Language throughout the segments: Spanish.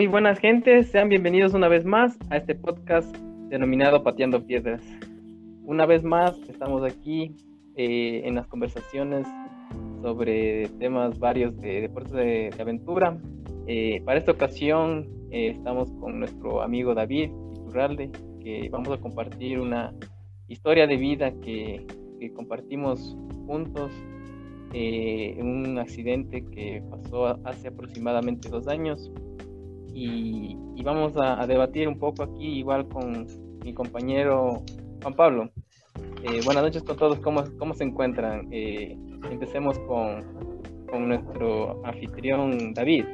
Muy buenas gentes, sean bienvenidos una vez más a este podcast denominado Pateando Piedras. Una vez más estamos aquí eh, en las conversaciones sobre temas varios de deportes de, aventura. Eh, para esta ocasión eh, estamos con nuestro amigo David Iturralde, que vamos a compartir una historia de vida que, compartimos juntos en un accidente que pasó hace aproximadamente dos años y, vamos a, debatir un poco aquí igual con mi compañero Juan Pablo. Eh, buenas noches con todos, ¿cómo, cómo se encuentran? Eh, empecemos con, con nuestro anfitrión David.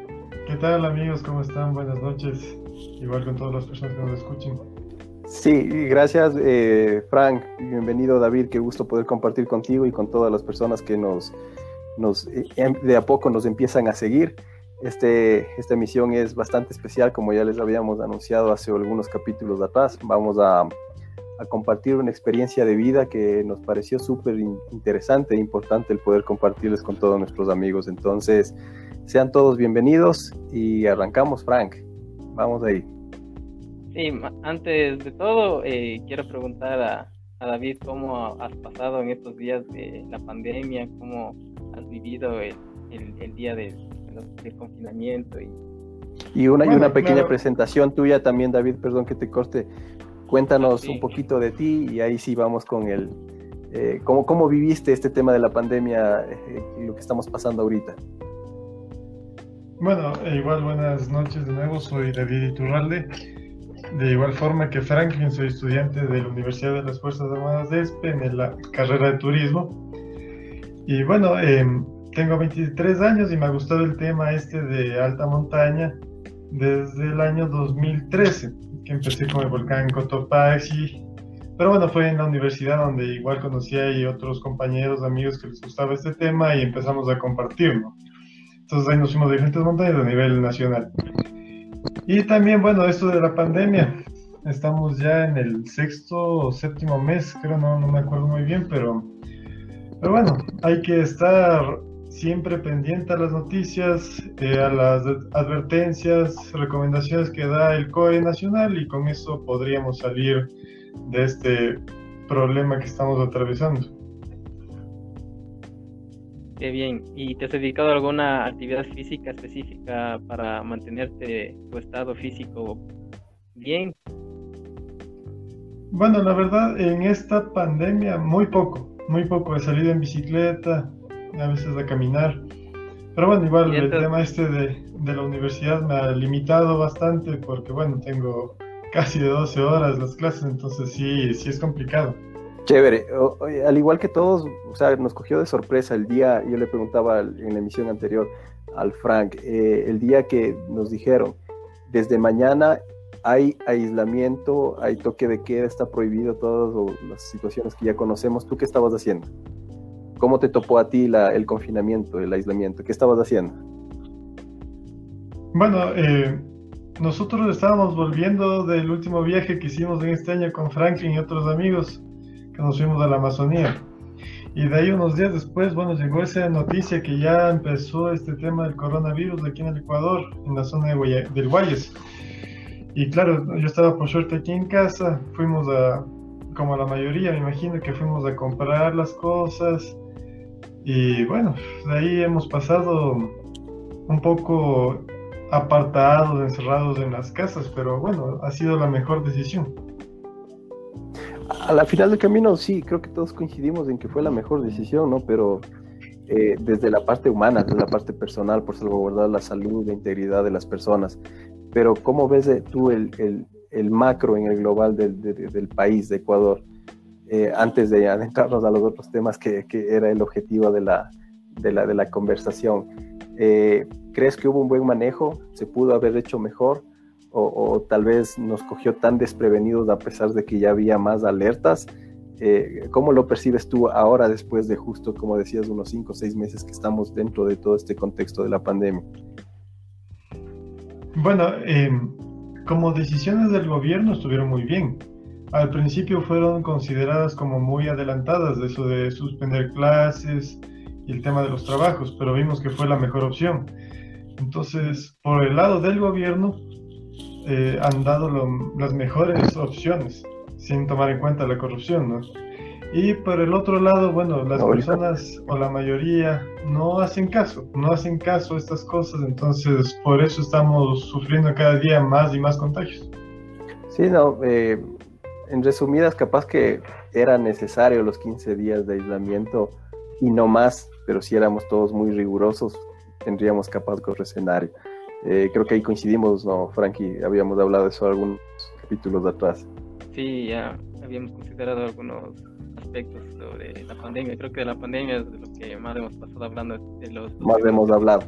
¿Qué tal amigos? ¿Cómo están? Buenas noches. Igual con todas las personas que nos escuchen. Sí, gracias eh, Frank. Bienvenido David. Qué gusto poder compartir contigo y con todas las personas que nos, nos em, de a poco nos empiezan a seguir. Este, esta emisión es bastante especial, como ya les habíamos anunciado hace algunos capítulos atrás. Vamos a, a compartir una experiencia de vida que nos pareció súper interesante e importante el poder compartirles con todos nuestros amigos. Entonces, sean todos bienvenidos y arrancamos, Frank. Vamos ahí. Sí, antes de todo, eh, quiero preguntar a, a David cómo has pasado en estos días de la pandemia, cómo has vivido el, el, el día de, del confinamiento. Y, y una, y una pequeña presentación tuya también, David, perdón que te corte. Cuéntanos un poquito de ti y ahí sí vamos con el... Eh, ¿cómo, ¿Cómo viviste este tema de la pandemia eh, y lo que estamos pasando ahorita? Bueno, e igual buenas noches de nuevo, soy David Iturralde. De igual forma que Franklin, soy estudiante de la Universidad de las Fuerzas Armadas de ESPE en la carrera de turismo. Y bueno, eh, tengo 23 años y me ha gustado el tema este de alta montaña desde el año 2013, que empecé con el volcán Cotopaxi. Pero bueno, fue en la universidad donde igual conocí a otros compañeros, amigos que les gustaba este tema y empezamos a compartirlo. Entonces ahí nos fuimos a diferentes montañas a nivel nacional. Y también, bueno, esto de la pandemia. Estamos ya en el sexto o séptimo mes, creo, no, no me acuerdo muy bien, pero, pero bueno, hay que estar siempre pendiente a las noticias, eh, a las advertencias, recomendaciones que da el COE nacional y con eso podríamos salir de este problema que estamos atravesando. Qué bien. ¿Y te has dedicado a alguna actividad física específica para mantenerte tu estado físico bien? Bueno, la verdad, en esta pandemia muy poco, muy poco. He salido en bicicleta, a veces a caminar. Pero bueno, igual el tema este de, de, la universidad me ha limitado bastante porque bueno, tengo casi de 12 horas las clases, entonces sí, sí es complicado. Chévere, al igual que todos, o sea, nos cogió de sorpresa el día, yo le preguntaba en la emisión anterior al Frank, eh, el día que nos dijeron, desde mañana hay aislamiento, hay toque de queda, está prohibido todas las situaciones que ya conocemos, ¿tú qué estabas haciendo? ¿Cómo te topó a ti el confinamiento, el aislamiento? ¿Qué estabas haciendo? Bueno, eh, nosotros estábamos volviendo del último viaje que hicimos en este año con Franklin y otros amigos que nos fuimos a la Amazonía. Y de ahí unos días después, bueno, llegó esa noticia que ya empezó este tema del coronavirus aquí en el Ecuador, en la zona de del Guayas. Y claro, yo estaba por suerte aquí en casa, fuimos a, como la mayoría, me imagino que fuimos a comprar las cosas, y bueno, de ahí hemos pasado un poco apartados, encerrados en las casas, pero bueno, ha sido la mejor decisión. A la final del camino, sí, creo que todos coincidimos en que fue la mejor decisión, ¿no? Pero eh, desde la parte humana, desde la parte personal, por salvaguardar la salud, la integridad de las personas. Pero ¿cómo ves eh, tú el, el, el macro en el global del, del país, de Ecuador? Eh, antes de adentrarnos a los otros temas que, que era el objetivo de la, de la, de la conversación. Eh, ¿Crees que hubo un buen manejo? ¿Se pudo haber hecho mejor? O, tal vez nos cogió tan desprevenidos a pesar de que ya había más alertas? Eh, ¿Cómo lo percibes tú ahora después de justo, como decías, unos cinco o seis meses que estamos dentro de todo este contexto de la pandemia? Bueno, como decisiones del gobierno estuvieron muy bien al principio fueron consideradas como muy adelantadas, de eso de suspender clases y el tema de los trabajos, pero vimos que fue la mejor opción. Entonces, por el lado del gobierno, eh, han dado las mejores opciones sin tomar en cuenta la corrupción, ¿no? Y por el otro lado, bueno, las personas o la mayoría no hacen caso, no hacen caso a estas cosas, entonces por eso estamos sufriendo cada día más y más contagios. Sí, no, eh, en resumidas, capaz que era necesario los 15 días de aislamiento y no más, pero si éramos todos muy rigurosos, tendríamos capaz otro escenario. Eh, creo que ahí coincidimos, ¿no, Frankie? Habíamos hablado de eso algunos capítulos de atrás. Sí, ya habíamos considerado algunos aspectos sobre la pandemia. Creo que de la pandemia es de lo que más hemos pasado hablando. De los, más hemos hablado.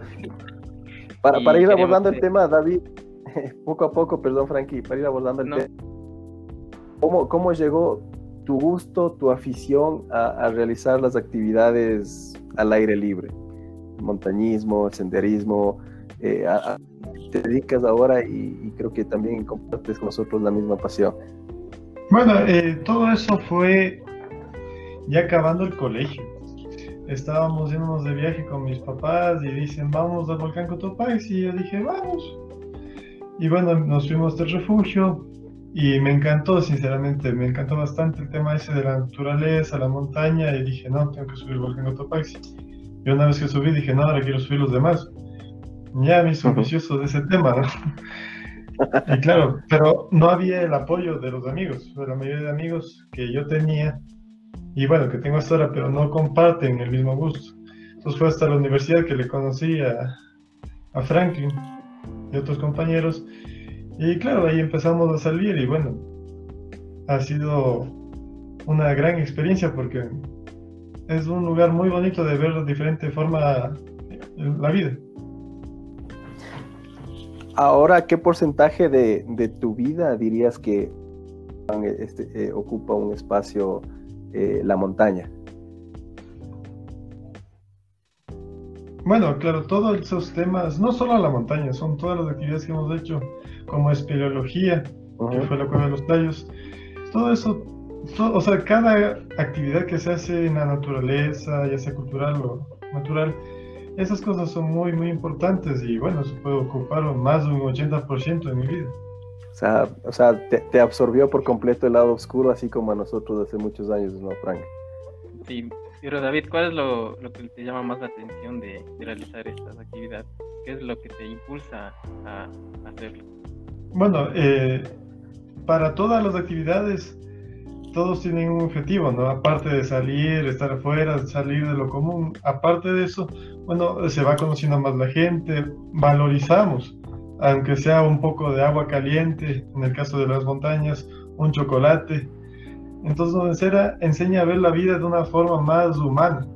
Para, para ir abordando el tema, David, poco a poco, perdón, Frankie, para ir abordando el tema. ¿Cómo, ¿Cómo llegó tu gusto, tu afición a, realizar las actividades al aire libre? montañismo, senderismo, eh, te dedicas ahora y, creo que también compartes con nosotros la misma pasión. Bueno, eh, todo eso fue ya acabando el colegio. Estábamos yéndonos de viaje con mis papás y dicen, vamos al volcán Cotopaxi. Y yo dije, vamos. Y bueno, nos fuimos del refugio y me encantó, sinceramente, me encantó bastante el tema ese de la naturaleza, la montaña. Y dije, no, tengo que subir el volcán Cotopaxi. Y una vez que subí, dije, no, ahora quiero subir los demás. Ya me hizo vicioso de ese tema, ¿no? y claro, pero no había el apoyo de los amigos, de la mayoría de amigos que yo tenía, y bueno, que tengo hasta ahora, pero no comparten el mismo gusto. Entonces fue hasta la universidad que le conocí a, a Franklin y otros compañeros, y claro, ahí empezamos a salir, y bueno, ha sido una gran experiencia porque es un lugar muy bonito de ver de diferente forma la vida. Ahora, ¿qué porcentaje de, tu vida dirías que este, eh, ocupa un espacio eh, la montaña? Bueno, claro, todos esos temas, no solo la montaña, son todas las actividades que hemos hecho, como espeleología, que fue la cueva de los tallos, todo eso, o sea, cada actividad que se hace en la naturaleza, ya sea cultural o natural, esas cosas son muy, muy importantes y bueno, se puede ocupar más de un 80% de mi vida. O sea, o sea te, absorbió por completo el lado oscuro, así como a nosotros hace muchos años, ¿no, Frank? Sí, pero David, ¿cuál es lo, que te llama más la atención de, realizar estas actividades? ¿Qué es lo que te impulsa a, hacerlo? Bueno, eh, para todas las actividades todos tienen un objetivo, ¿no? Aparte de salir, estar afuera, salir de lo común, aparte de eso, bueno, se va conociendo más la gente, valorizamos, aunque sea un poco de agua caliente, en el caso de las montañas, un chocolate. Entonces, Cera enseña a ver la vida de una forma más humana.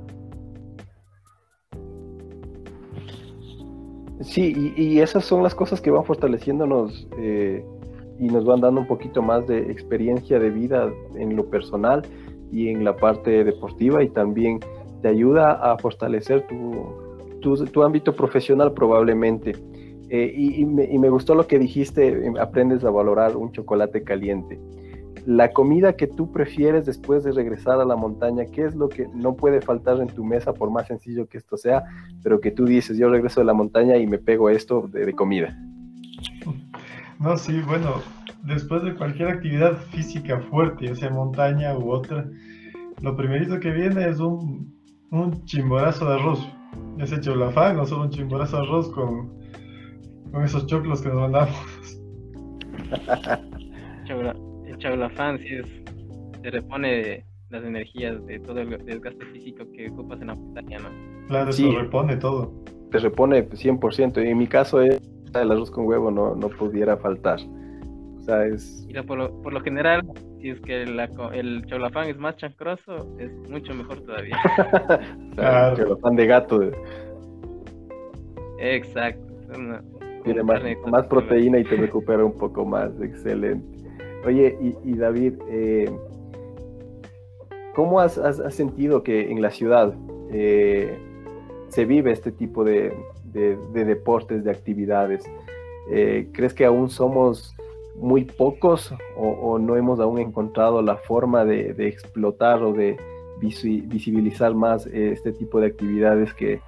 Sí, y, esas son las cosas que van fortaleciéndonos eh, y nos van dando un poquito más de experiencia de vida en lo personal y en la parte deportiva y también te ayuda a fortalecer tu, tu, ámbito profesional probablemente. Eh, y, me, y, me, gustó lo que dijiste, em, aprendes a valorar un chocolate caliente. La comida que tú prefieres después de regresar a la montaña, ¿qué es lo que no puede faltar en tu mesa, por más sencillo que esto sea, pero que tú dices, yo regreso de la montaña y me pego esto de, de comida? No, sí, bueno, después de cualquier actividad física fuerte, ya sea montaña u otra, lo primerito que viene es un, un chimborazo de arroz. Ya sea chaulafán o solo un chimborazo de arroz con, con esos choclos que nos mandamos. Sí es, se repone las energías de todo el desgaste físico que ocupas en la montaña, ¿no? Claro, sí, repone todo. Te repone 100%. En mi caso es el arroz con huevo no, no pudiera faltar. O sea, es... por, lo, por lo general, si es que el cholafán es más chancroso, es mucho mejor todavía. claro. Cholafán de gato. Exacto. Tiene más, proteína y te recupera un poco más. Excelente. Oye, y, David, eh, ¿cómo has, sentido que en la ciudad eh, se vive este tipo de, de, deportes, de actividades. Eh, ¿Crees que aún somos muy pocos o, no hemos aún encontrado la forma de, explotar o de visibilizar más este tipo de actividades que,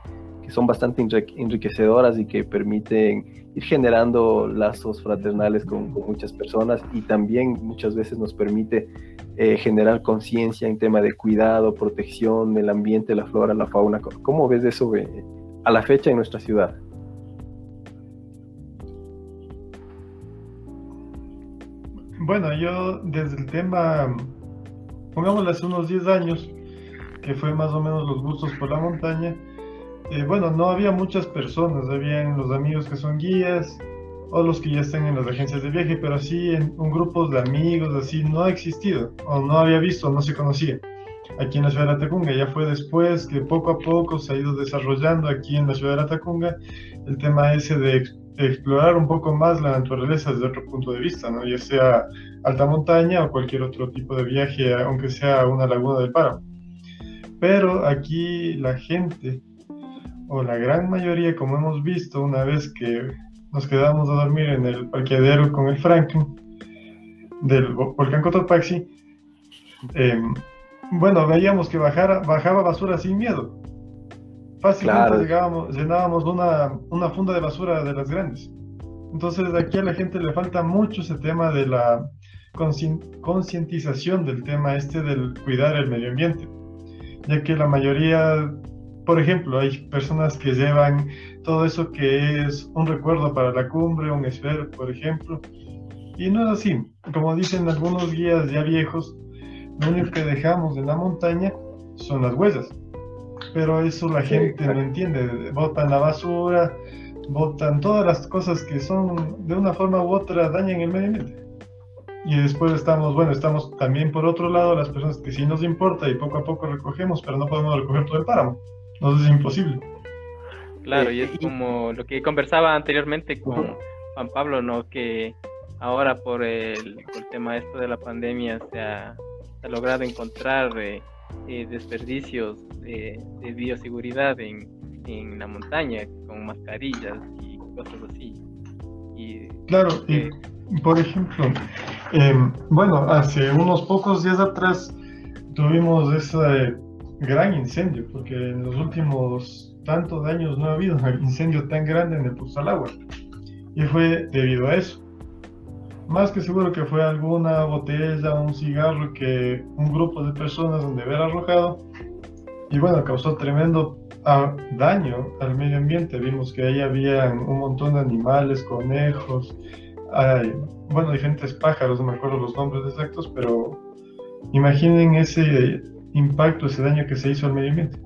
que son bastante enriquecedoras y que permiten ir generando lazos fraternales con, muchas personas y también muchas veces nos permite eh, generar conciencia en tema de cuidado, protección del ambiente, la flora, la fauna. ¿Cómo ves eso eh, a la fecha en nuestra ciudad? Bueno, yo desde el tema, pongámosle hace unos 10 años, que fue más o menos los gustos por la montaña, eh, bueno, no había muchas personas, habían los amigos que son guías o los que ya están en las agencias de viaje, pero así en un grupo de amigos, así no ha existido, o no había visto, no se conocía. Aquí en la ciudad de Atacunga, ya fue después que poco a poco se ha ido desarrollando aquí en la ciudad de Atacunga el tema ese de explorar un poco más la naturaleza desde otro punto de vista, ¿no? ya sea alta montaña o cualquier otro tipo de viaje, aunque sea una laguna del páramo. Pero aquí la gente, o la gran mayoría, como hemos visto una vez que nos quedamos a dormir en el parqueadero con el Franklin del volcán Cotopaxi, em, bueno, veíamos que bajara, bajaba basura sin miedo Fácilmente llegábamos, llenábamos una, una funda de basura de las grandes. Entonces aquí a la gente le falta mucho ese tema de la concientización del tema este del cuidar el medio ambiente, ya que la mayoría, por ejemplo, hay personas que llevan todo eso que es un recuerdo para la cumbre, un esfero, por ejemplo, y no es así. Como dicen algunos guías ya viejos, lo único que dejamos en la montaña son las huellas pero eso la gente no entiende. Botan la basura, botan todas las cosas que son de una forma u otra dañan el medio ambiente. Y después estamos, bueno, estamos también por otro lado las personas que sí nos importa y poco a poco recogemos, pero no podemos recoger todo el páramo. Entonces es imposible. Claro, y es eh, como lo que conversaba anteriormente con Juan Pablo, ¿no? Que ahora por el, tema esto de la pandemia se ha, logrado encontrar eh, eh, desperdicios de, bioseguridad en, en, la montaña con mascarillas y cosas así. Y, claro, y por ejemplo, em, bueno, hace unos pocos días atrás tuvimos ese gran incendio, porque en los últimos tantos años no ha habido un incendio tan grande en el Agua Y fue debido a eso. Más que seguro que fue alguna botella, un cigarro que un grupo de personas donde haber arrojado y bueno, causó tremendo ah, daño al medio ambiente. Vimos que ahí había un montón de animales, conejos, bueno, diferentes pájaros, no me acuerdo los nombres exactos, pero imaginen ese impacto, ese daño que se hizo al medio ambiente.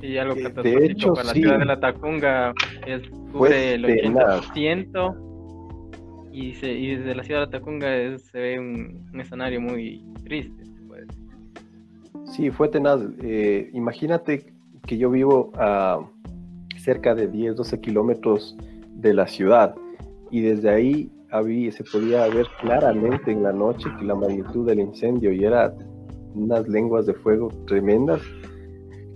Y algo que de hecho, para la ciudad de la Tacunga es cubre el 80% y, y desde la ciudad de Atacunga se ve un, escenario muy triste. Sí, fue tenaz. Eh, imagínate que yo vivo a cerca de 10, 12 kilómetros de la ciudad y desde ahí había, se podía ver claramente en la noche que la magnitud del incendio y era unas lenguas de fuego tremendas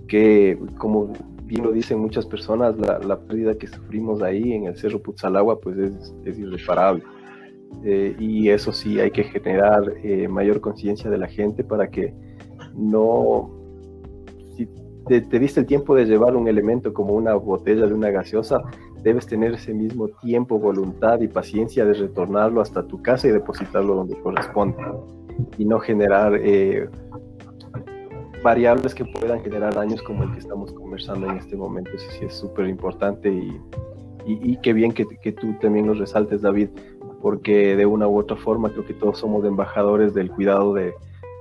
que como bien lo dicen muchas personas, la, pérdida que sufrimos ahí en el Cerro Putzalagua pues es, es irreparable. Eh, y eso sí, hay que generar eh, mayor conciencia de la gente para que no... Si te, diste el tiempo de llevar un elemento como una botella de una gaseosa, debes tener ese mismo tiempo, voluntad y paciencia de retornarlo hasta tu casa y depositarlo donde corresponde. Y no generar... Eh, variables que puedan generar daños como el que estamos conversando en este momento. Eso sí es súper importante y, y, qué bien que, que, tú también nos resaltes, David, porque de una u otra forma creo que todos somos embajadores del cuidado de,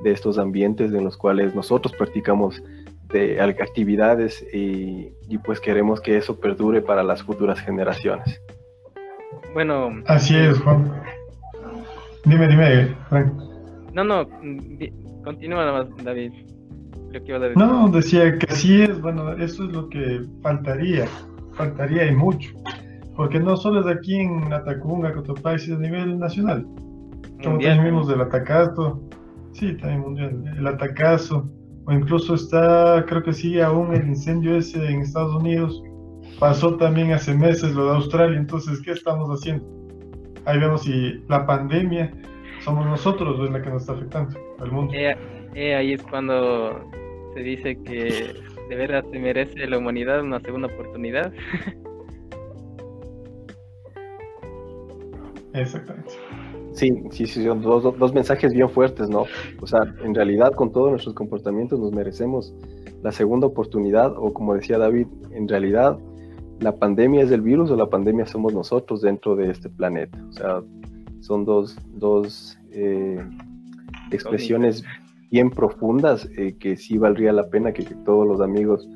de estos ambientes en los cuales nosotros practicamos de actividades y, y, pues queremos que eso perdure para las futuras generaciones. Bueno. Así es, Juan. Dime, dime, No, no, continúa David. No, decía que así es, bueno, eso es lo que faltaría, faltaría y mucho, porque no solo es aquí en Atacunga, Cotopaxi, a nivel nacional, como también vimos del Atacazo, sí, también mundial, el Atacazo, o incluso está, creo que sí, aún el incendio ese en Estados Unidos, pasó también hace meses lo de Australia, entonces, ¿qué estamos haciendo? Ahí vemos si la pandemia somos nosotros la que nos está afectando al mundo. Eh, eh, ahí es cuando se dice que de veras se merece la humanidad una segunda oportunidad. Exactamente. Sí, sí, sí, son dos, dos, mensajes bien fuertes, ¿no? O sea, en realidad con todos nuestros comportamientos nos merecemos la segunda oportunidad o como decía David, en realidad la pandemia es el virus o la pandemia somos nosotros dentro de este planeta. O sea, son dos, dos eh, expresiones bien profundas eh, que sí valdría la pena que, todos los amigos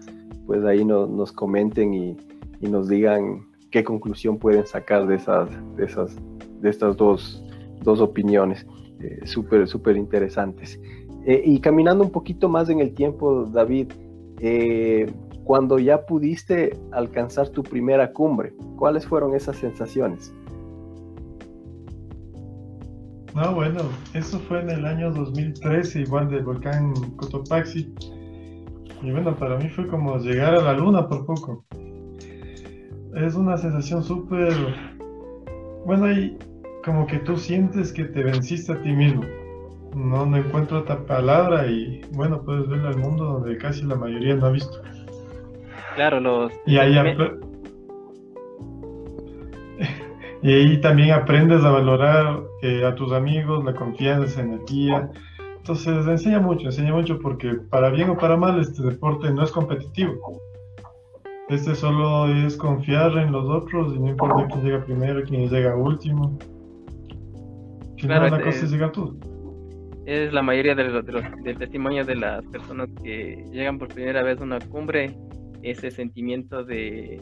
pues ahí nos comenten y, y, nos digan qué conclusión pueden sacar de esas, de esas, de estas dos dos opiniones eh, súper, súper interesantes. Eh, y caminando un poquito más en el tiempo, David, eh, cuando ya pudiste alcanzar tu primera cumbre, ¿cuáles fueron esas sensaciones? No, bueno, eso fue en el año 2013, igual del volcán Cotopaxi. Y bueno, para mí fue como llegar a la luna por poco. Es una sensación súper... Bueno, y como que tú sientes que te venciste a ti mismo. No, no encuentro otra palabra y bueno, puedes ver al mundo donde casi la mayoría no ha visto. Claro, los... Y ahí, y ahí también aprendes a valorar eh, a tus amigos, la confianza, energía. Entonces enseña mucho, enseña mucho porque para bien o para mal este deporte no es competitivo. Este solo es confiar en los otros y no importa quién llega primero, quién llega último es, la mayoría de los, de testimonios de las personas que llegan por primera vez a una cumbre, ese sentimiento de,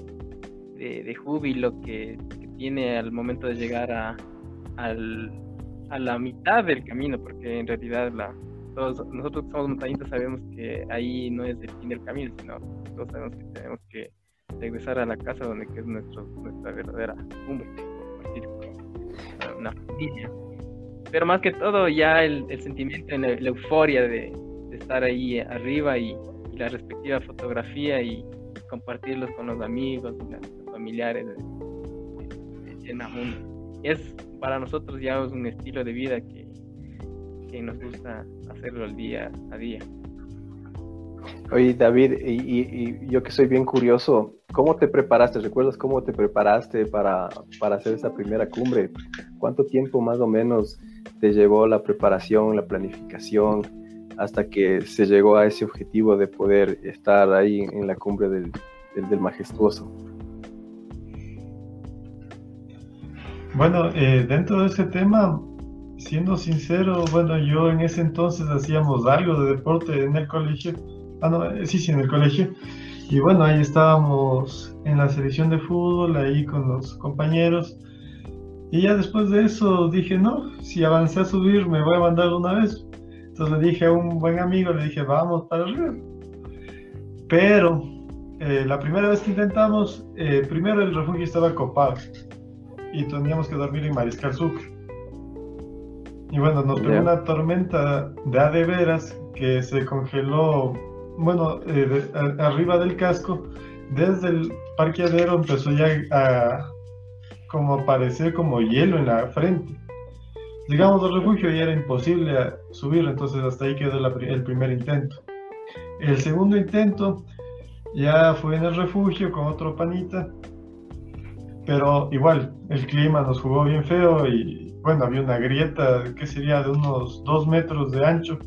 de, júbilo que, tiene al momento de llegar a, a la mitad del camino, porque en realidad la, todos, nosotros que somos montañitas sabemos que ahí no es el fin del camino, sino todos sabemos que tenemos que regresar a la casa donde es nuestro, nuestra verdadera cumbre, una familia. Pero más que todo ya el, sentimiento, la, la euforia de, estar ahí arriba y, la respectiva fotografía y compartirlos con los amigos y los familiares Es para nosotros ya es un estilo de vida que, que nos gusta hacerlo al día a día. Oye, David, y, yo que soy bien curioso, ¿cómo te preparaste? ¿Recuerdas cómo te preparaste para, para hacer esa primera cumbre? ¿Cuánto tiempo más o menos te llevó la preparación, la planificación, hasta que se llegó a ese objetivo de poder estar ahí en la cumbre del, del, majestuoso? Bueno, eh, dentro de ese tema, siendo sincero, bueno, yo en ese entonces hacíamos algo de deporte en el colegio. Ah, no, eh, sí, sí, en el colegio. Y bueno, ahí estábamos en la selección de fútbol, ahí con los compañeros. Y ya después de eso dije, no, si avancé a subir me voy a mandar una vez. Entonces le dije a un buen amigo, le dije, vamos para arriba. Pero eh, la primera vez que intentamos, eh, primero el refugio estaba copado y teníamos que dormir en Mariscal Sucre. Y bueno, nos pegó una tormenta de a de veras que se congeló, bueno, eh, arriba del casco. Desde el parqueadero empezó ya a, como aparecer como hielo en la frente. Llegamos al refugio y era imposible subir, entonces hasta ahí quedó el primer intento. El segundo intento ya fue en el refugio con otro panita, pero igual el clima nos jugó bien feo y bueno, había una grieta que sería de unos dos metros de ancho.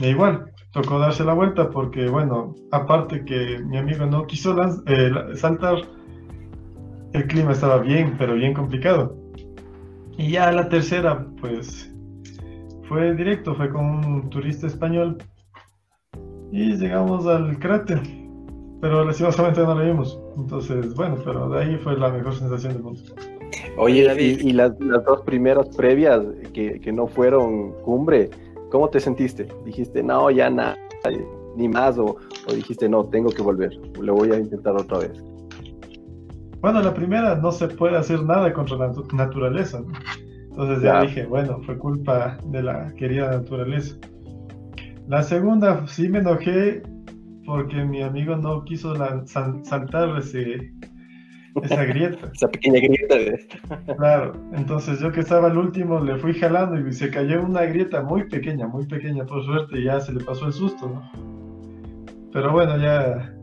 E igual, tocó darse la vuelta porque bueno, aparte que mi amigo no quiso eh, saltar, el clima estaba bien, pero bien complicado. Y ya la tercera, pues, fue directo, fue con un turista español. Y llegamos al cráter, pero lastimosamente no lo vimos. Entonces, bueno, pero de ahí fue la mejor sensación del mundo. Oye, y, las, dos primeras previas que, que, no fueron cumbre, ¿cómo te sentiste? ¿Dijiste, no, ya nada, ni más? O, o dijiste, no, tengo que volver, lo voy a intentar otra vez? Bueno, la primera no se puede hacer nada contra la naturaleza. Entonces ya, dije, bueno, fue culpa de la querida naturaleza. La segunda sí me enojé porque mi amigo no quiso saltar ese, esa grieta. esa pequeña grieta. claro, entonces yo que estaba al último le fui jalando y se cayó una grieta muy pequeña, muy pequeña por suerte y ya se le pasó el susto, ¿no? Pero bueno, ya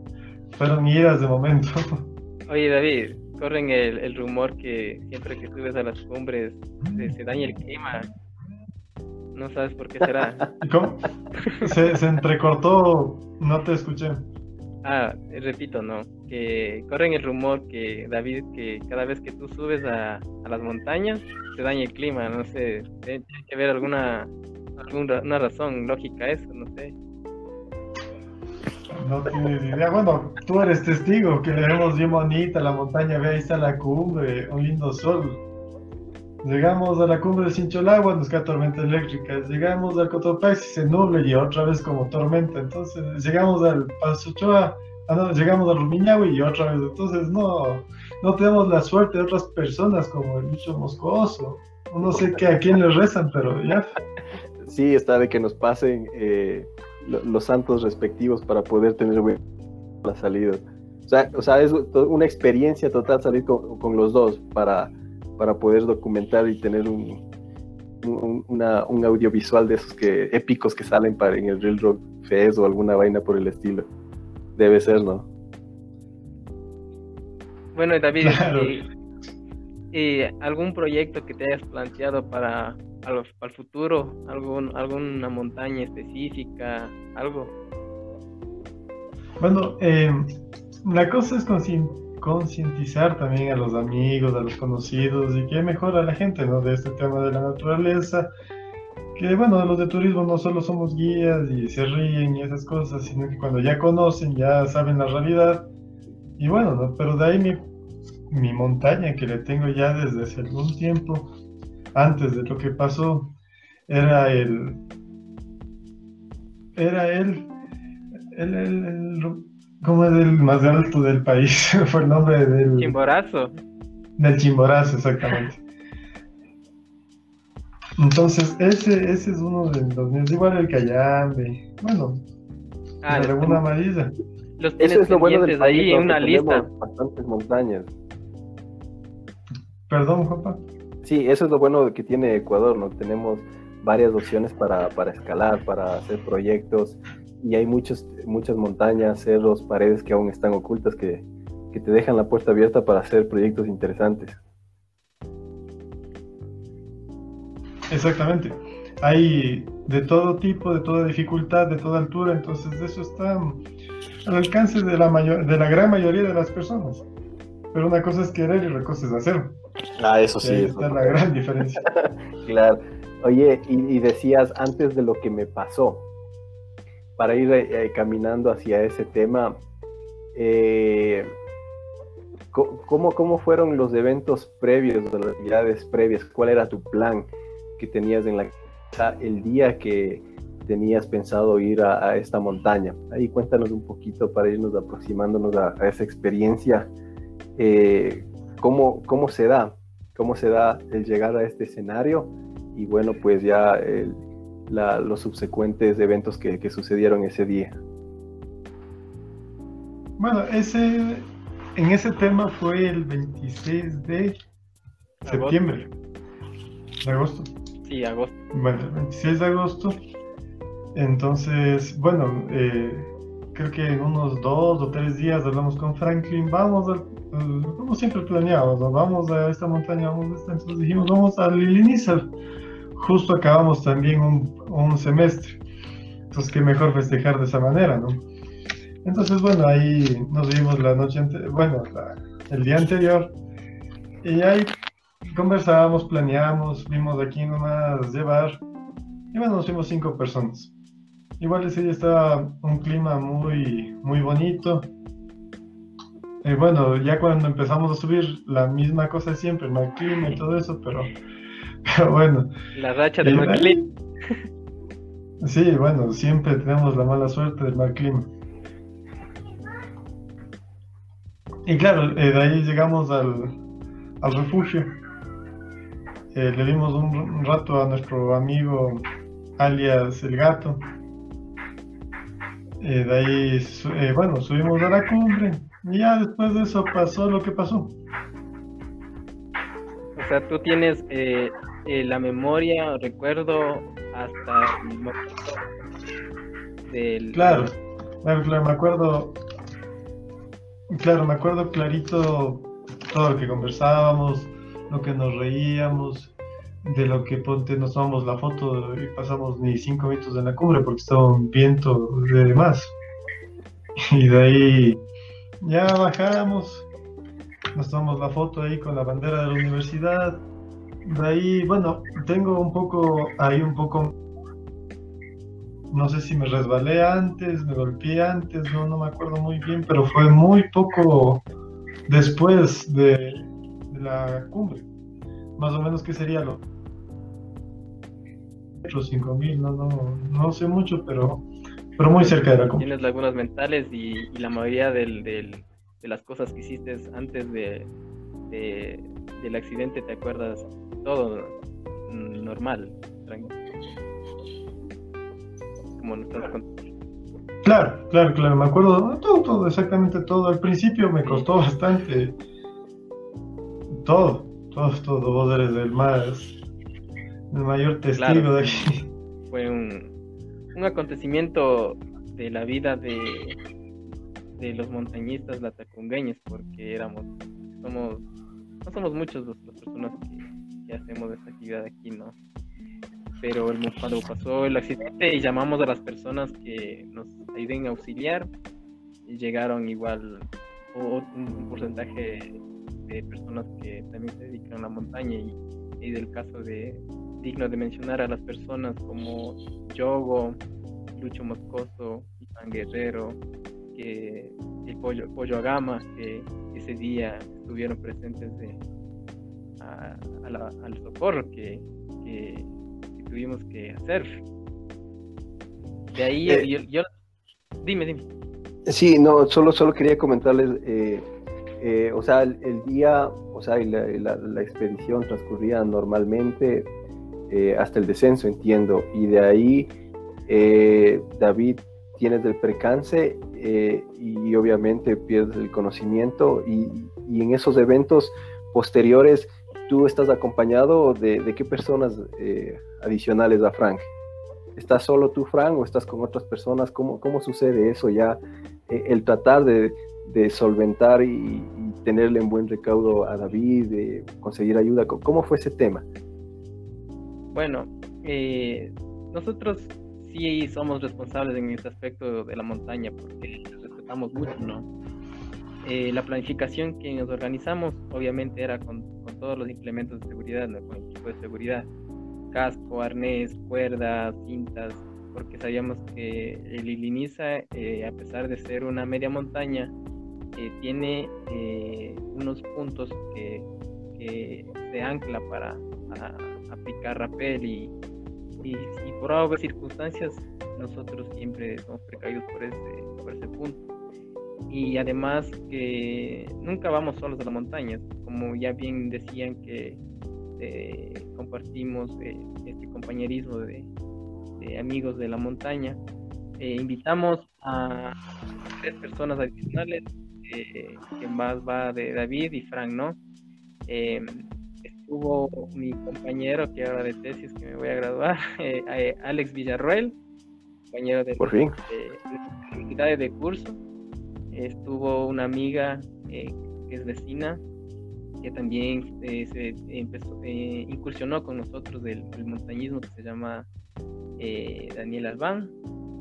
fueron idas de momento. Oye, David, corren el, el rumor que siempre que subes a las cumbres se, se daña el clima. No sabes por qué será. ¿Cómo? Se, se entrecortó, no te escuché. Ah, eh, repito, no. Que corren el rumor que David, que cada vez que tú subes a, a las montañas, se daña el clima. No sé, tiene que haber alguna, alguna una razón lógica eso, no sé. No tienes idea. Bueno, tú eres testigo que le vemos bien bonita la montaña, ve ahí está la cumbre, un lindo sol. Llegamos a la cumbre de Sincholagua, nos cae tormenta eléctrica. Llegamos al Cotopaxi, se nuble y otra vez como tormenta. Entonces, llegamos al Paso Ochoa, ah, no, llegamos al Rumiñahui y otra vez. Entonces, no, no tenemos la suerte de otras personas como el bicho moscoso. No sé qué, a quién le rezan, pero ya. Sí, está de que nos pasen eh, lo- los santos respectivos para poder tener la salida. O sea, o sea, es una experiencia total salir con los dos para, para poder documentar y tener un, un, una- un audiovisual de esos que épicos que salen para en el Real Rock Fest o alguna vaina por el estilo. Debe ser, ¿no? Bueno, y David, Claro. y, y algún proyecto que te hayas planteado para, para el futuro, algún, alguna montaña específica, algo. Bueno, eh, la cosa es conscien- concientizar también a los amigos, a los conocidos y que mejora a la gente, ¿no? De este tema de la naturaleza. Que bueno, los de turismo no solo somos guías y se ríen y esas cosas, sino que cuando ya conocen, ya saben la realidad. Y bueno, ¿no? Pero de ahí mi, mi montaña que le tengo ya desde hace algún tiempo, antes de lo que pasó, era el. Era el. El, el, el- ¿cómo es el más alto del país? Fue el nombre del, Chimborazo. del Chimborazo, exactamente. Entonces, ese, ese es uno de los míos. Igual el Cayambe. Bueno, Ah, la Laguna Amarilla. los tienes Eso es lo bueno del país, ahí en una lista. bastantes montañas. Perdón, Juanpa. Sí, eso es lo bueno que tiene Ecuador, ¿no? Tenemos varias opciones para, para escalar, para hacer proyectos y hay muchos, muchas montañas, cerros, paredes que aún están ocultas que, que te dejan la puerta abierta para hacer proyectos interesantes. Exactamente. Hay de todo tipo, de toda dificultad, de toda altura, entonces eso está al alcance de la mayor, de la gran mayoría de las personas. Pero una cosa es querer y otra cosa es hacer. Ah, eso ahí está la gran diferencia. Claro. Oye, y, y decías antes de lo que me pasó, para ir eh, caminando hacia ese tema, eh, ¿cómo, ¿cómo fueron los eventos previos, las actividades previas? ¿Cuál era tu plan que tenías en la el día que tenías pensado ir a, a esta montaña? Ahí cuéntanos un poquito para irnos aproximándonos a, a esa experiencia. Eh, ¿cómo, ¿Cómo se da? ¿Cómo se da el llegar a este escenario? Y bueno, pues ya el- la- los subsecuentes eventos que, que sucedieron ese día. Bueno, ese, en ese tema fue el 26 de septiembre, de agosto. Sí, agosto. Bueno, el 26 de agosto. Entonces, bueno, eh, creo que en unos dos o tres días hablamos con Franklin, vamos, al- como siempre planeamos, ¿no? vamos a esta montaña, vamos a esta, entonces dijimos, vamos a Lilinizar. Justo acabamos también un, semestre, entonces qué mejor festejar de esa manera, ¿no? Entonces, bueno, ahí nos vimos la noche, bueno, el día anterior, y ahí conversábamos, planeamos, vimos a quién nomás llevar, y bueno, nos fuimos cinco personas. Igual ese día estaba un clima muy, muy bonito. Y bueno, ya cuando empezamos a subir, la misma cosa siempre, mal clima y todo eso, pero, pero bueno, La racha de Y- McLean. sí, bueno, siempre tenemos la mala suerte del clima. Y claro, eh, de ahí llegamos al, al refugio. Eh, le dimos un, un rato a nuestro amigo alias el gato. Eh, de ahí, su- eh, bueno, subimos a la cumbre. Y ya después de eso pasó lo que pasó. O sea, tú tienes eh, la memoria recuerdo hasta del... Claro. Claro, claro, me acuerdo. Claro, me acuerdo clarito todo lo que conversábamos, lo que nos reíamos, de lo que ponte, nos tomamos la foto y pasamos ni cinco minutos en la cumbre porque estaba un viento de más. Y de ahí ya bajamos, nos tomamos la foto ahí con la bandera de la universidad. De ahí, bueno, tengo un poco, ahí un poco, no sé si me resbalé antes, me golpeé antes, no, no me acuerdo muy bien, pero fue muy poco después de, la cumbre. Más o menos, ¿qué sería lo? 5000, no, no, no sé mucho, pero, pero muy cerca de la cumbre. Tienes lagunas mentales y, la mayoría del, de las cosas que hiciste antes de, del accidente, te acuerdas todo normal, tranquilo. Como nos estás contando. Claro, claro, claro, me acuerdo todo, todo, exactamente todo. Al principio me costó bastante. Todo, todo, todo. Vos eres el más, el mayor testigo Claro. de aquí. Fue un, un acontecimiento de la vida de, de los montañistas latacungueños, porque éramos, somos, no somos muchos los- las personas que, que hacemos esta actividad aquí, ¿no? Pero el, cuando pasó el accidente y llamamos a las personas que nos ayuden a auxiliar, llegaron igual un porcentaje de personas que también se dedican a la montaña y, y del caso de digno de mencionar a las personas como Yogo, Lucho Moscoso, Iván Guerrero, que el Pollo, Pollo Agama, que ese día estuvieron presentes de, a- a la- al socorro que, que- que tuvimos que hacer. De ahí Eh. yo, yo- dime, dime. Sí, no, solo, solo quería comentarles, eh, eh, o sea, el, el día, o sea, la, la- la expedición transcurría normalmente hasta el descenso, entiendo, y de ahí, eh, David, tienes el percance eh, y obviamente pierdes el conocimiento y, y en esos eventos posteriores, ¿tú estás acompañado de, de qué personas eh, adicionales a Frank? ¿Estás solo tú, Frank, o estás con otras personas? ¿Cómo, cómo sucede eso ya? eh, el tratar de, solventar y, tenerle en buen recaudo a David, de conseguir ayuda. ¿Cómo- ¿Cómo fue ese tema? Bueno, eh, nosotros sí somos responsables en ese aspecto de la montaña porque respetamos mucho, ¿no? Eh, la planificación que nos organizamos obviamente era con, todos los implementos de seguridad, ¿no? Con equipo de seguridad, casco, arnés, cuerdas, cintas, porque sabíamos que el Iliniza, eh, a pesar de ser una media montaña, eh, tiene eh, unos puntos que, se ancla para, aplicar rapel y, y, por obvias circunstancias nosotros siempre somos precavidos por ese, por ese punto. Y además que nunca vamos solos a la montaña, como ya bien decían que eh, compartimos eh, este compañerismo de, de amigos de la montaña. Eh, invitamos a tres personas adicionales, eh, que más va de David y Frank, ¿no? Eh, estuvo mi compañero que ahora de tesis que me voy a graduar, eh, eh, Alex Villarroel, compañero de, Por fin. de, de de curso. Estuvo una amiga eh, que es vecina, que también eh, se empezó, eh, incursionó con nosotros del, del montañismo que se llama Daniel Albán.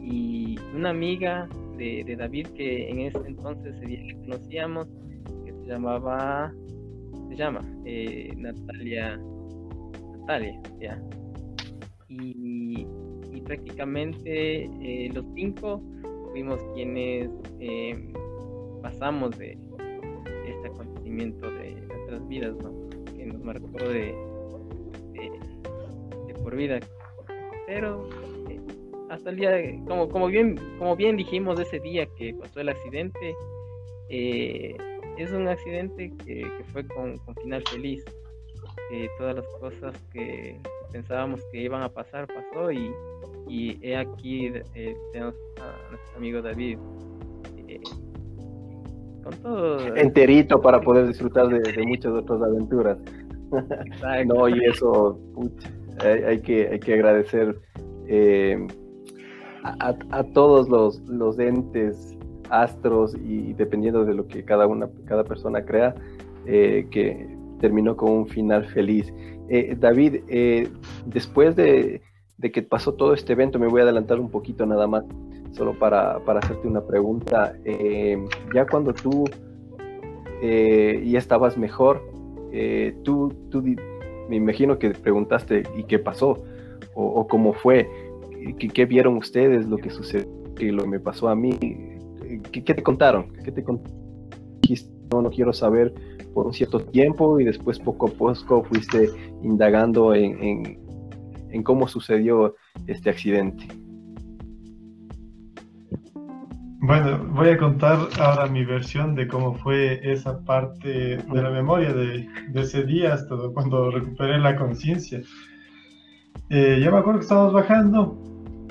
Y una amiga de, David que en ese entonces conocíamos que se llamaba se llama Natalia Natalia ya. Y, y prácticamente los cinco fuimos quienes pasamos de este acontecimiento de nuestras vidas ¿no? que nos marcó de, por vida pero eh, hasta el día como como bien como bien dijimos ese día que pasó el accidente eh, es un accidente que, fue con, final feliz Eh, todas las cosas que pensábamos que iban a pasar pasó y, y he aquí tenemos a nuestro amigo David todo Enterito para poder disfrutar de, de muchas otras aventuras. exacto. No, y eso, hay, hay que, hay que agradecer eh, a, todos los, los entes, astros y dependiendo de lo que cada, una, cada persona crea, eh, que terminó con un final feliz. Eh, David, eh, después de, que pasó todo este evento, me voy a adelantar un poquito nada más, solo para, hacerte una pregunta. ya cuando tú ya estabas mejor, tú, tú me imagino que preguntaste, ¿y qué pasó? O, cómo fue, ¿Qué, vieron ustedes, lo que sucedió, que lo me pasó a mí, ¿qué, te contaron? ¿Qué te contaron? No, no quiero saber por un cierto tiempo y después poco a poco fuiste indagando en, en cómo sucedió este accidente. Bueno, voy a contar ahora mi versión de cómo fue esa parte de la memoria de, ese día hasta cuando recuperé la conciencia. Eh, yo me acuerdo que estábamos bajando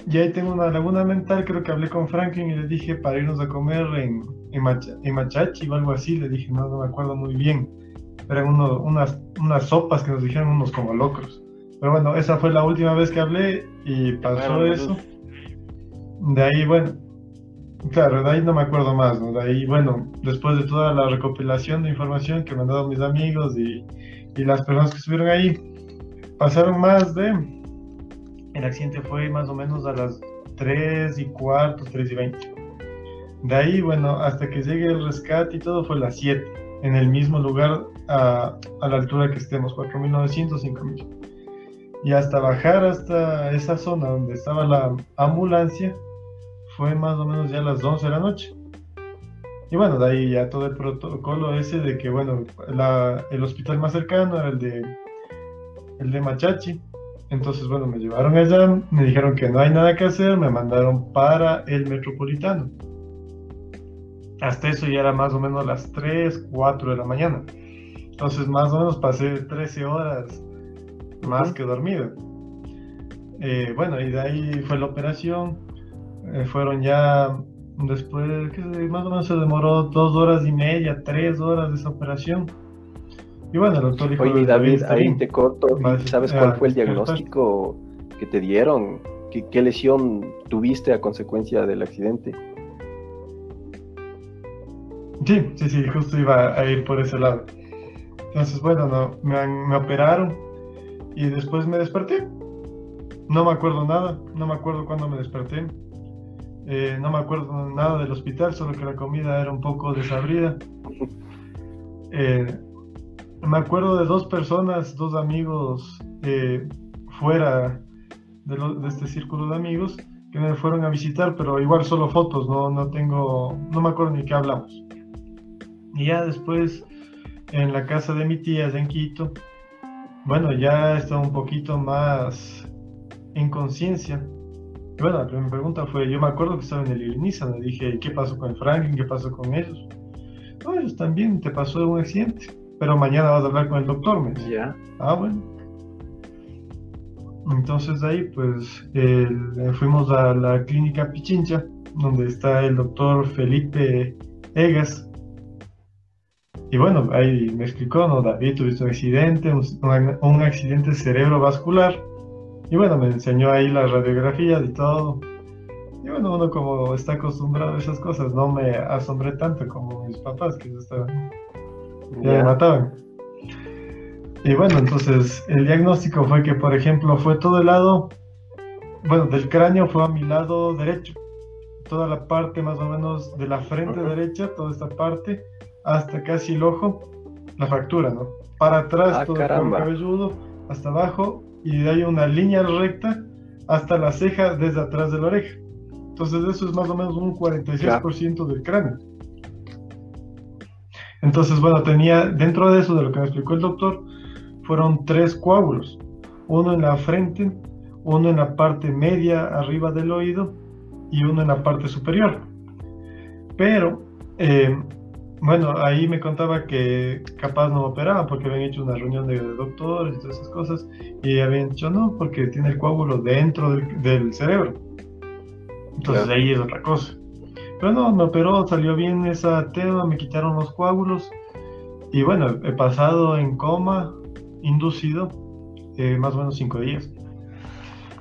y ahí tengo una laguna mental, creo que hablé con Franklin y le dije para irnos a comer en, en, Machachi o algo así, le dije, no, no me acuerdo muy bien. Eran unas, unas sopas que nos dijeron unos como locos. Pero bueno, esa fue la última vez que hablé y pasó eso. De ahí, bueno, Claro, de ahí no me acuerdo más, ¿no? De ahí, bueno, después de toda la recopilación de información que me han dado mis amigos y, y las personas que estuvieron ahí, pasaron más de... El accidente fue más o menos a las 3 y cuarto, 3 y 20. De ahí, bueno, hasta que llegue el rescate y todo fue las 7, en el mismo lugar a, a la altura que estemos, 4.900, 5.000. Y hasta bajar hasta esa zona donde estaba la ambulancia, fue más o menos ya a las 11 de la noche. Y bueno, de ahí ya todo el protocolo ese de que, bueno, el hospital más cercano era el de, el de Machachi. Entonces, bueno, me llevaron allá, me dijeron que no hay nada que hacer, me mandaron para el metropolitano. Hasta eso ya era más o menos las 3, 4 de la mañana. Entonces, más o menos pasé 13 horas más que dormido. Eh, bueno, y de ahí fue la operación. Eh, fueron ya después, que más o menos se demoró dos horas y media, tres horas de esa operación. Y bueno, el doctor dijo... Oye, David, ahí te corto, ¿sabes cuál fue el diagnóstico que te dieron? ¿Qué, ¿Qué, lesión tuviste a consecuencia del accidente? Sí, sí, sí, justo iba a ir por ese lado. Entonces, bueno, no, me, me operaron y después me desperté. No me acuerdo nada, no me acuerdo cuándo me desperté. Eh, no me acuerdo nada del hospital, solo que la comida era un poco desabrida. Eh, me acuerdo de dos personas, dos amigos eh, fuera de, de, este círculo de amigos que me fueron a visitar, pero igual solo fotos, no, no tengo, no me acuerdo ni qué hablamos. Y ya después en la casa de mi tía en Quito, bueno, ya estaba un poquito más en conciencia bueno, la primera pregunta fue, yo me acuerdo que estaba en el Iliniza, le dije, ¿qué pasó con Franklin? ¿Qué pasó con ellos? No, ellos también, te pasó un accidente, pero mañana vas a hablar con el doctor, me Ya. Ah, bueno. Entonces de ahí, pues, fuimos a la clínica Pichincha, donde está el doctor Felipe Egas. Y bueno, ahí me explicó, ¿no? David, tuviste un accidente, un, un accidente cerebrovascular y bueno, me enseñó ahí las radiografías y todo. Y bueno, uno como está acostumbrado a esas cosas, no me asombré tanto como mis papás que estaban, ya me mataban. Y bueno, entonces el diagnóstico fue que, por ejemplo, fue todo el lado, bueno, del cráneo fue a mi lado derecho. Toda la parte más o menos de la frente derecha, toda esta parte, hasta casi el ojo, la fractura, ¿no? Para atrás ah, todo el cabelludo, hasta abajo, y ahí una línea recta hasta la ceja desde atrás de la oreja. Entonces eso es más o menos un 46% del cráneo. Entonces, bueno, tenía dentro de eso, de lo que me explicó el doctor, fueron tres coágulos. Uno en la frente, uno en la parte media arriba del oído y uno en la parte superior. Pero eh, bueno, ahí me contaba que capaz no operaba porque habían hecho una reunión de doctores y todas esas cosas y habían dicho no porque tiene el coágulo dentro del, cerebro. Entonces ahí es otra cosa. Pero no, me operó, salió bien esa tema, me quitaron los coágulos y bueno, he pasado en coma inducido eh, más o menos cinco días.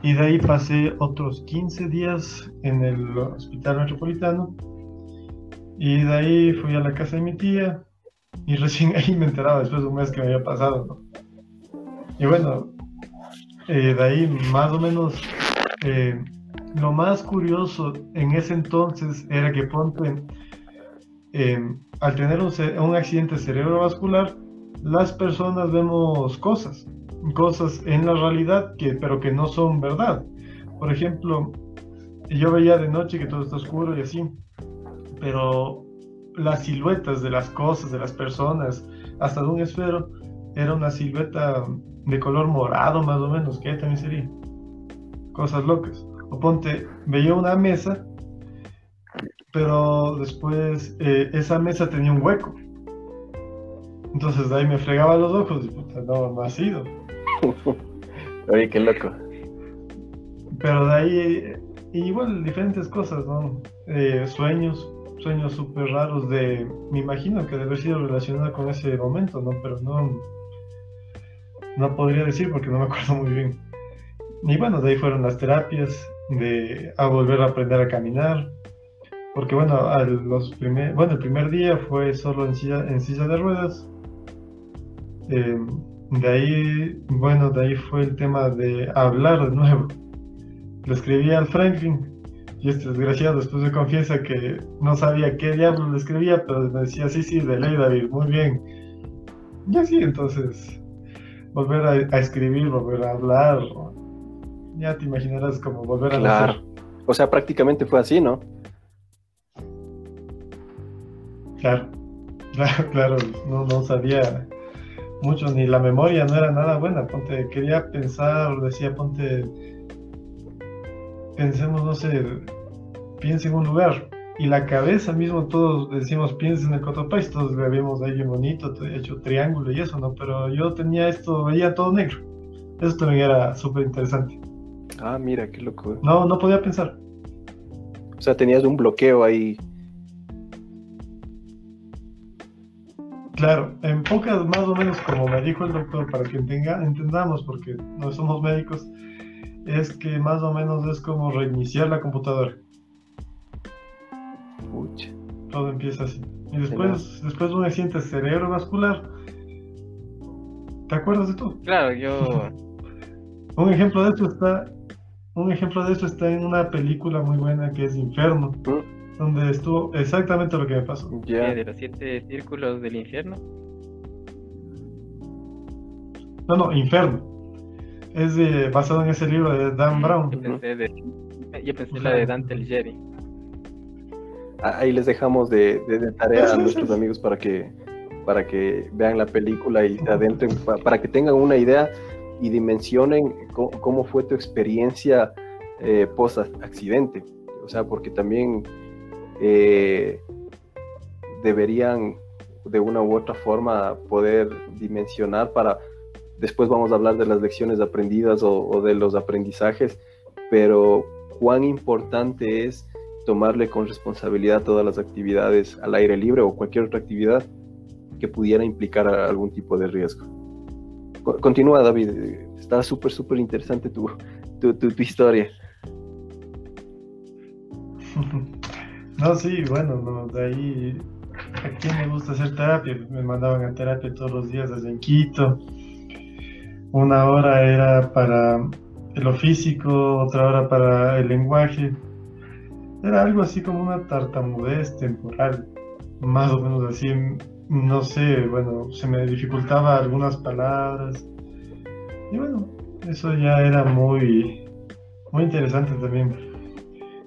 Y de ahí pasé otros 15 días en el hospital metropolitano. Y de ahí fui a la casa de mi tía. Y recién ahí me enteraba después de un mes que me había pasado. Y bueno, eh, de ahí más o menos eh, lo más curioso en ese entonces era que ponte, al tener un, un, accidente cerebrovascular, las personas vemos cosas, cosas en la realidad, que, pero que no son verdad. Por ejemplo, yo veía de noche que todo está oscuro y así, pero las siluetas de las cosas, de las personas, hasta de un esfero, era una silueta de color morado más o menos, que también sería. Cosas locas. O ponte, veía una mesa, pero después eh, esa mesa tenía un hueco. Entonces de ahí me fregaba los ojos y puta, no, no ha sido. Oye, qué loco. Pero de ahí, igual diferentes cosas, ¿no? Eh, sueños, sueños súper raros de, me imagino que debe haber sido relacionado con ese momento, ¿no? Pero no, no podría decir porque no me acuerdo muy bien. Y bueno, de ahí fueron las terapias, de a volver a aprender a caminar, porque bueno, los primer, bueno, el primer día fue solo en silla, en silla de ruedas. Eh, de ahí, bueno, de ahí fue el tema de hablar de nuevo. Le escribí al Franklin y este desgraciado después me confiesa que no sabía qué diablos le escribía, pero me decía, sí, sí, de ley David, muy bien. Y así, entonces, volver a, escribir, volver a hablar, ya te imaginarás como volver a claro. O sea, prácticamente fue así, ¿no? Claro, claro, claro, no, no sabía mucho, ni la memoria no era nada buena, ponte, quería pensar, decía, ponte, pensemos, no sé, piensa en un lugar, y la cabeza mismo, todos decimos, piensa en el Cotopaxi, todos le vimos ahí bonito, hecho triángulo y eso, ¿no? Pero yo tenía esto, veía todo negro, eso también era súper interesante. Ah, mira, qué loco. No, no podía pensar. O sea, tenías un bloqueo ahí Claro, en pocas, más o menos como me dijo el doctor, para que entendamos, porque no somos médicos, es que más o menos es como reiniciar la computadora. Todo empieza así. Y después, después un accidente cerebrovascular. ¿Te acuerdas de todo? Claro, yo. un ejemplo de esto está. Un ejemplo de esto está en una película muy buena que es Inferno. ¿Mm? donde estuvo exactamente lo que me pasó. Ya. ¿De los siete círculos del infierno? No, no, Inferno. Es de, basado en ese libro de Dan Brown. Yo pensé, de, yo pensé la de Dante Alighieri. Ahí les dejamos de, de, tarea a nuestros amigos para que, para que vean la película y se adentren, para que tengan una idea y dimensionen cómo, fue tu experiencia eh, post accidente. O sea, porque también eh, deberían de una u otra forma poder dimensionar para, después vamos a hablar de las lecciones aprendidas o, de los aprendizajes, pero cuán importante es tomarle con responsabilidad todas las actividades al aire libre o cualquier otra actividad que pudiera implicar algún tipo de riesgo. Continúa, David. Está súper, súper interesante tu, tu, tu, historia. No, sí, bueno, no, de ahí a me gusta hacer terapia, me mandaban a terapia todos los días desde en Quito. Una hora era para lo físico, otra hora para el lenguaje. Era algo así como una tartamudez temporal, más o menos así, no sé, bueno, se me dificultaba algunas palabras. Y bueno, eso ya era muy, muy interesante también.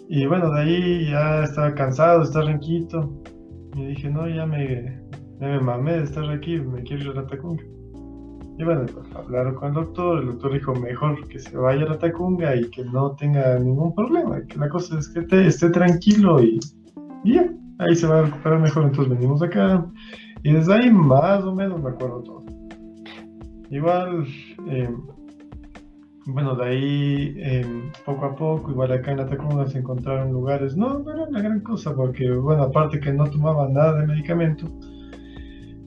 Y bueno, de ahí ya estaba cansado de estar en Quito. Y dije, no, ya me, me mamé de estar aquí, me quiero ir a Ratacunga. Bueno, pues, hablaron con el doctor, el doctor dijo mejor que se vaya a Ratacunga y que no tenga ningún problema, que la cosa es que esté tranquilo y, ya, ahí se va a recuperar mejor. Entonces venimos acá y desde ahí más o menos me acuerdo todo. Igual, eh, bueno, de ahí em, poco a poco, igual acá en Atacunga se encontraron lugares, no, no era una gran cosa, porque bueno, aparte que no tomaban nada de medicamento,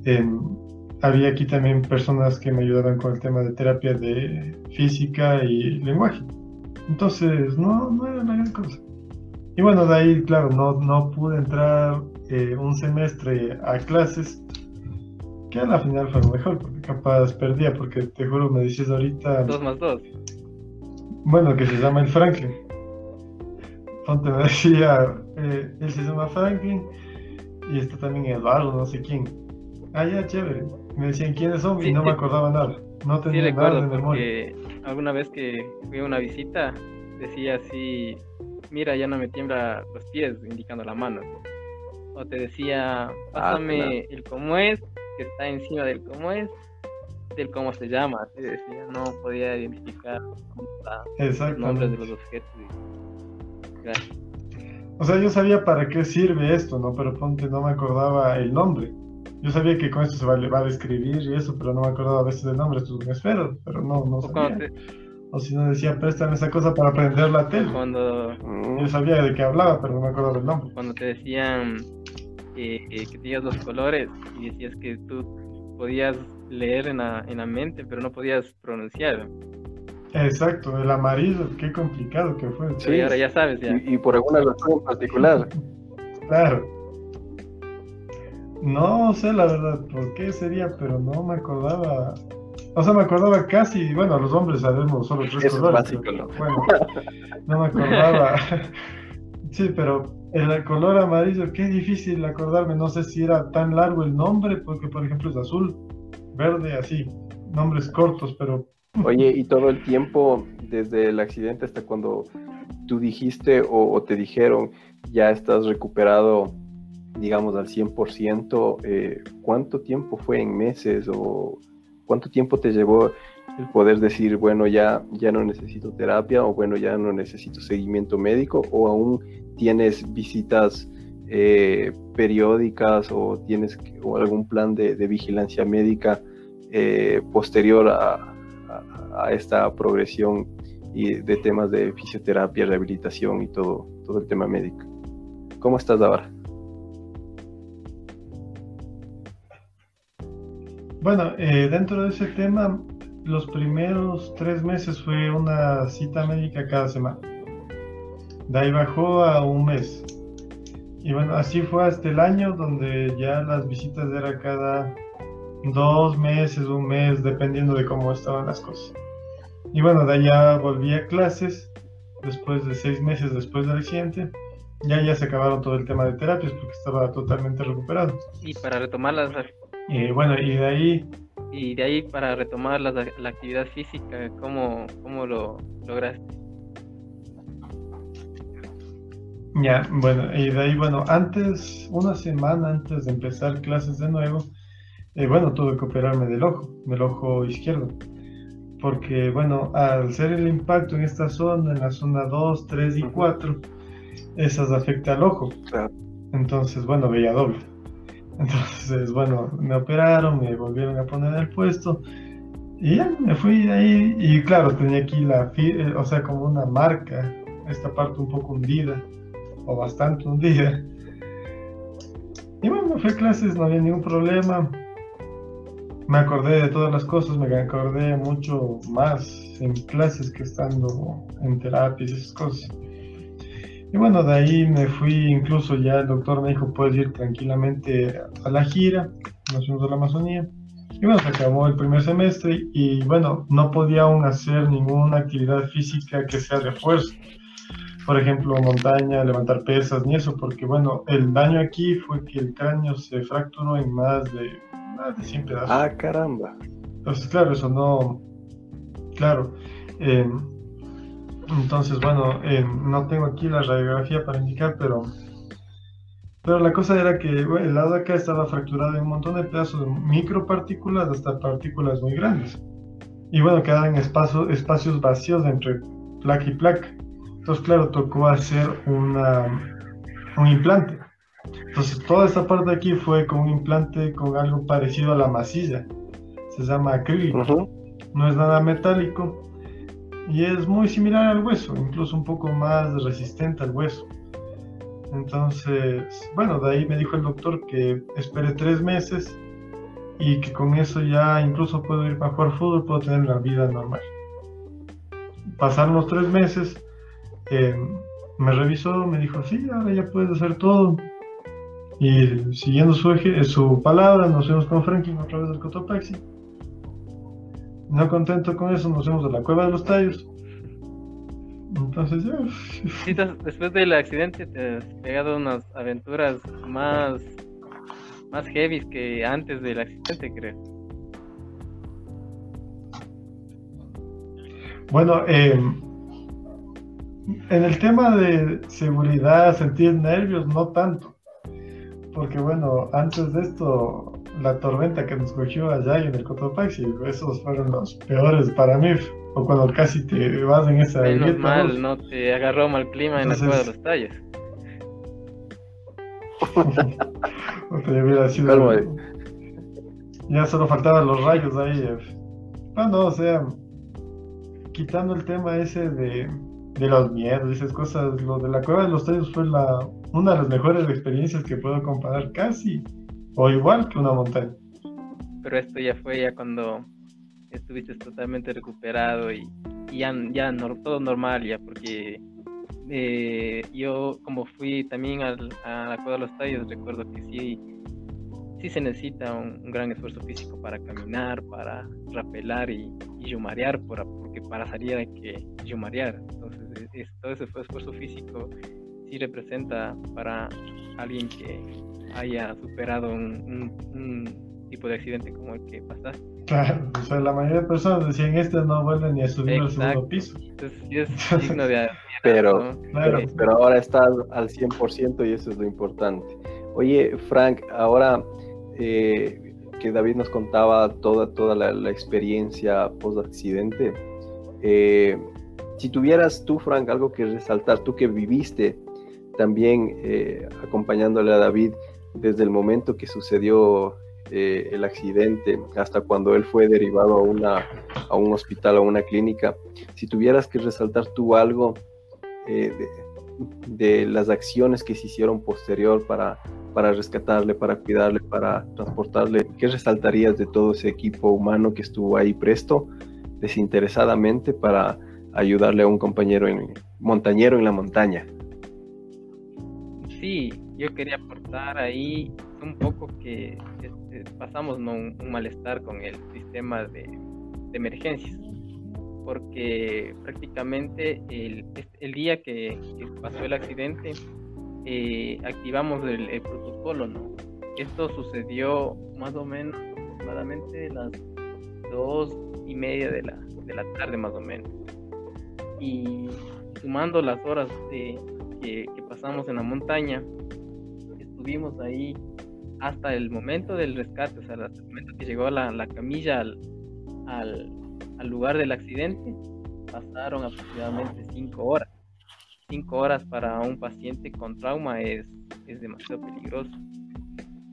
em, había aquí también personas que me ayudaban con el tema de terapia de física y lenguaje. Entonces, no, no era la gran cosa. Y bueno, de ahí, claro, no, no pude entrar eh, un semestre a clases, que a la final fue mejor, porque capaz perdía, porque te juro, me dices ahorita... Dos más dos. Bueno, que se llama el Franklin. Ponte me decía, eh, él se llama Franklin y está también Eduardo, no sé quién. Ah, ya, chévere. Me decían quiénes son y no me acordaba nada. No tenía sí, nada de memoria. alguna vez que fui a una visita decía así, mira, ya no me tiembla los pies, indicando la mano. O te decía, pásame claro. el cómo es, que está encima del cómo es, del cómo se llama. Así decía, no podía identificar los nombres de los objetos. y- Gracias. O sea, yo sabía para qué sirve esto, ¿no? Pero ponte, no me acordaba el nombre. Yo sabía que con esto se va, va a describir y eso, pero no me acordaba a veces del nombre. Esto es un esfero, pero no, no sabía. te- O si no decía, préstame esa cosa para prender la tele. cuando, Yo sabía de qué hablaba, pero no me acordaba del nombre. cuando te decían eh, eh, que tenías los colores y decías que tú podías leer en la, en la mente, pero no podías pronunciar. Exacto, el amarillo, qué complicado que fue. Sí, ahora ya sabes, ya. Y, y por alguna razón en particular. Claro. No sé la verdad por qué sería, pero no me acordaba. O sea, me acordaba casi, bueno, los hombres sabemos solo tres Eso es colores. básico, pero, ¿no? Bueno, no me acordaba. Sí, pero el color amarillo, qué difícil acordarme. No sé si era tan largo el nombre, porque por ejemplo es azul, verde, así. Nombres cortos, pero Oye, y todo el tiempo, desde el accidente hasta cuando tú dijiste o, o te dijeron, ya estás recuperado, digamos, al 100%, eh, ¿cuánto tiempo fue en meses o cuánto tiempo te llevó el poder decir, bueno, ya, ya no necesito terapia o bueno, ya no necesito seguimiento médico o aún tienes visitas eh, periódicas o tienes o algún plan de, de vigilancia médica eh, posterior a, a- a esta progresión y de temas de fisioterapia, rehabilitación y todo, todo el tema médico. ¿Cómo estás ahora? Bueno, eh, dentro de ese tema, los primeros tres meses fue una cita médica cada semana. De ahí bajó a un mes. Y bueno, así fue hasta el año donde ya las visitas era cada dos meses, un mes, dependiendo de cómo estaban las cosas. Y bueno, de ya volví a clases después de seis meses después del accidente. Ya ya se acabaron todo el tema de terapias porque estaba totalmente recuperado. Y para retomar las, Y bueno, y de ahí y de ahí para retomar las- la actividad física, ¿cómo, cómo lo lograste? Ya, bueno, y de ahí, bueno, antes, una semana antes de empezar clases de nuevo, eh, bueno, tuve que operarme del ojo, del ojo izquierdo, porque, bueno, al ser el impacto en esta zona, en la zona 2, 3 y Ujú. 4, esas afecta al ojo, Claro. entonces, bueno, veía doble. Entonces, bueno, me operaron, me volvieron a poner el puesto, y ya, me fui ahí, y claro, tenía aquí la, eh, o sea, como una marca, esta parte un poco hundida o bastante un día. Y bueno, fui a clases, no había ningún problema. Me acordé de todas las cosas, me acordé mucho más en clases que estando en terapias y esas cosas. Y bueno, de ahí me fui, incluso ya el doctor me dijo, puedes ir tranquilamente a la gira, nos fuimos a la Amazonía. Y bueno, se acabó el primer semestre y bueno, no podía aún hacer ninguna actividad física que sea de fuerza por ejemplo, montaña, levantar pesas, ni eso, porque bueno, el daño aquí fue que el cráneo se fracturó en más de, más de 100 pedazos. Ah, caramba. Entonces, claro, eso no, claro. eh, entonces, bueno, eh, no tengo aquí la radiografía para indicar, pero, pero la cosa era que bueno, el lado de acá estaba fracturado en un montón de pedazos de micropartículas hasta partículas muy grandes. Y bueno, quedaban espacio- espacios vacíos entre placa y placa. Entonces, claro, tocó hacer una, un implante. Entonces, toda esta parte de aquí fue con un implante con algo parecido a la masilla. Se llama acrílico. No es nada metálico y es muy similar al hueso, incluso un poco más resistente al hueso. Entonces, bueno, de ahí me dijo el doctor que espere tres meses y que con eso ya incluso puedo ir a jugar fútbol, puedo tener la vida normal. pasaron los tres meses, eh, me revisó, me dijo, sí, ahora ya puedes hacer todo. Y siguiendo su, eje, su palabra, nos fuimos con Franklin otra vez del Cotopaxi. No contento con eso, nos fuimos a la cueva de los tallos. Entonces ya. Sí, después del accidente te has pegado unas aventuras más, más heavy que antes del accidente, creo. Bueno, eh, en el tema de seguridad, sentir nervios, no tanto. Porque bueno, antes de esto, la tormenta que nos cogió allá en el Cotopaxi, esos fueron los peores para mí. O cuando casi te vas en esa Menos mal, no te agarró mal clima en la cueva de los tallos. te hubiera sido. Ya solo faltaban los rayos ahí. Bueno, o sea, quitando el tema ese de, de los miedos y esas cosas, lo de la cueva de los tallos fue la, una de las mejores experiencias que puedo comparar casi o igual que una montaña. Pero esto ya fue ya cuando estuviste totalmente recuperado y, ya, ya todo normal ya, porque eh, yo como fui también al, a la cueva de los tallos, recuerdo que sí sí se necesita un, gran esfuerzo físico para caminar, para rapelar y, y yumarear, por, porque para salir hay que yumarear. Entonces, todo ese esfuerzo físico sí representa para alguien que haya superado un, tipo de accidente como el que pasaste. Claro, o sea, la mayoría de personas decían, este no vuelve ni a subir al segundo piso. Entonces, sí es digno de... pero, pero ahora está al 100% y eso es lo importante. Oye, Frank, ahora eh, que David nos contaba toda, toda la, experiencia post-accidente. Eh, si tuvieras tú, Frank, algo que resaltar, tú que viviste también eh, acompañándole a David desde el momento que sucedió el accidente hasta cuando él fue derivado a, una, a un hospital, a una clínica, si tuvieras que resaltar tú algo de, de, las acciones que se hicieron posterior para para rescatarle, para cuidarle, para transportarle? ¿Qué resaltarías de todo ese equipo humano que estuvo ahí presto, desinteresadamente, para ayudarle a un compañero en, montañero en la montaña? Sí, yo quería aportar ahí un poco que este, pasamos un, malestar con el sistema de, emergencias, porque prácticamente el, el día que pasó el accidente, eh, activamos el, protocolo, ¿no? Esto sucedió más o menos aproximadamente las dos y media de la, de la tarde más o menos. Y sumando las horas de, que, pasamos en la montaña, estuvimos ahí hasta el momento del rescate, o sea, hasta el momento que llegó la, la camilla al, al, lugar del accidente, pasaron aproximadamente cinco horas cinco horas para un paciente con trauma es, es demasiado peligroso.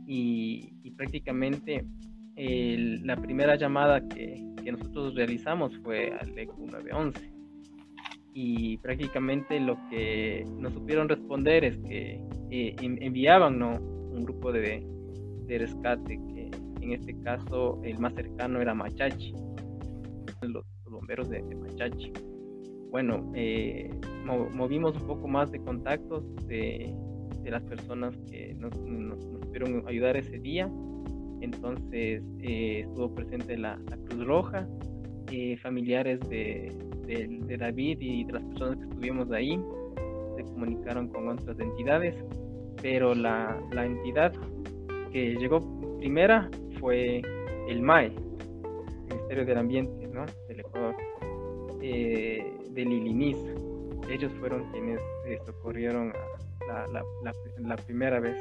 Y, prácticamente la primera llamada que, nosotros realizamos fue al ECU 911. Y prácticamente lo que nos supieron responder es que eh, enviaban ¿no? un grupo de, de rescate, que en este caso el más cercano era Machachi, los, bomberos de, de Machachi bueno, eh, movimos un poco más de contactos de, las personas que nos, pudieron ayudar ese día. Entonces eh, estuvo presente la, Cruz Roja, eh, familiares de, David y de las personas que estuvimos ahí se comunicaron con otras entidades, pero la, entidad que llegó primera fue el MAE, el Ministerio del Ambiente ¿no? del Ecuador del Ilinis. Ellos fueron quienes eh, socorrieron la, primera vez.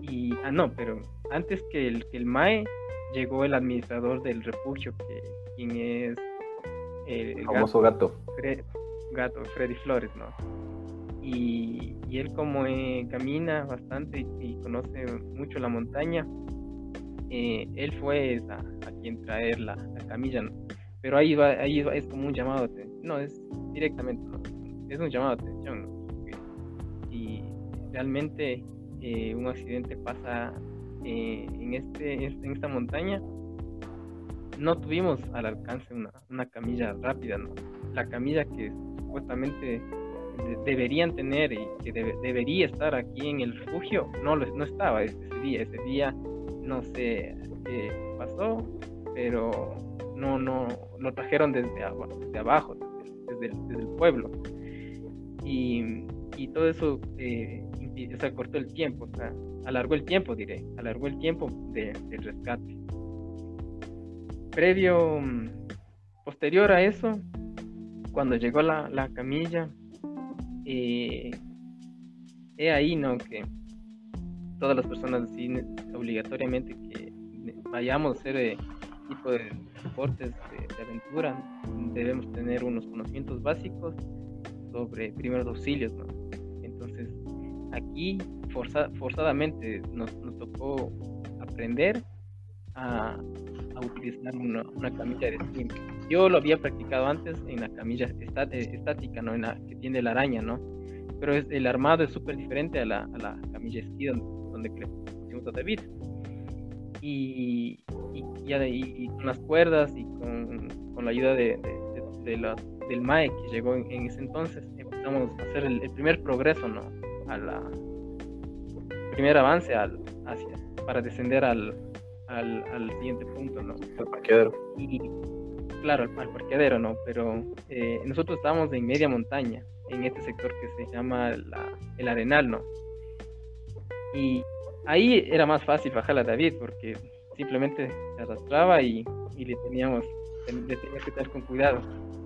Y, ah, no, pero antes que el, que el MAE llegó el administrador del refugio, que quien es el, famoso gato. gato, Freddy Flores, ¿no? Y, él como eh, camina bastante y, conoce mucho la montaña, eh, él fue a, quien traer la, camilla, ¿no? Pero ahí va, ahí es como un llamado de. No, es directamente, es un llamado de atención. Y realmente eh, un accidente pasa eh, en, este, en esta montaña, no tuvimos al alcance una, una camilla rápida, ¿no? la camilla que supuestamente deberían tener y que debería estar aquí en el refugio, no, no estaba ese día. Ese día no sé qué pasó, pero no, no, lo trajeron desde, desde abajo, desde, el, pueblo. Y, y todo eso eh, cortó el tiempo, o sea, alargó el tiempo, diré, alargó el tiempo del rescate. Previo, mm, posterior a eso, cuando llegó la, la camilla, eh, ahí, ¿no? Que todas las personas obligatoriamente que vayamos a hacer eh, tipo de deportes de, aventura, debemos tener unos conocimientos básicos sobre primeros auxilios, ¿no? Entonces, aquí forzadamente nos, tocó aprender a, utilizar una, camilla de esquí. Yo lo había practicado antes en la camilla eh, estática, ¿no? En la que tiene la araña, ¿no? Pero es, el armado es súper diferente a la, a la camilla esquí donde, donde pusimos a David. Y, y, de, y, con las cuerdas y con, con la ayuda de, de, la, del MAE que llegó en, ese entonces, empezamos a hacer el, primer progreso, ¿no? A la primer avance al, hacia, para descender al, al, al siguiente punto, ¿no? Al parqueadero. Y, claro, al, parqueadero, ¿no? Pero eh, nosotros estábamos en media montaña, en este sector que se llama el Arenal, ¿no? Y ahí era más fácil bajar a David porque simplemente se arrastraba y, y le teníamos le teníamos que tener con cuidado.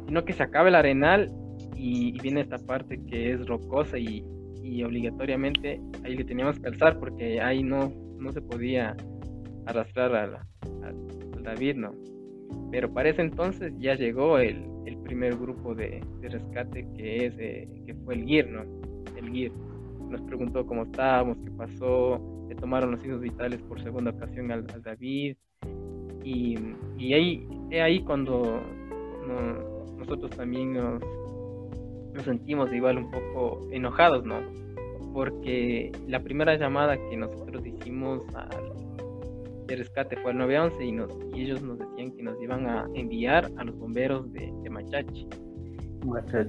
Sino que se acaba el arenal y, viene esta parte que es rocosa y, y, obligatoriamente ahí le teníamos que alzar porque ahí no, no se podía arrastrar a, David, ¿no? Pero para ese entonces ya llegó el, el primer grupo de, de, rescate que es eh, que fue el GIR, ¿no? El GIR nos preguntó cómo estábamos, qué pasó, le tomaron los signos vitales por segunda ocasión al, David. Y, y, ahí, ahí cuando nosotros también nos, nos sentimos igual un poco enojados, ¿no? Porque la primera llamada que nosotros hicimos al de rescate fue al 911 y, nos, y ellos nos decían que nos iban a enviar a los bomberos de, de Machachi.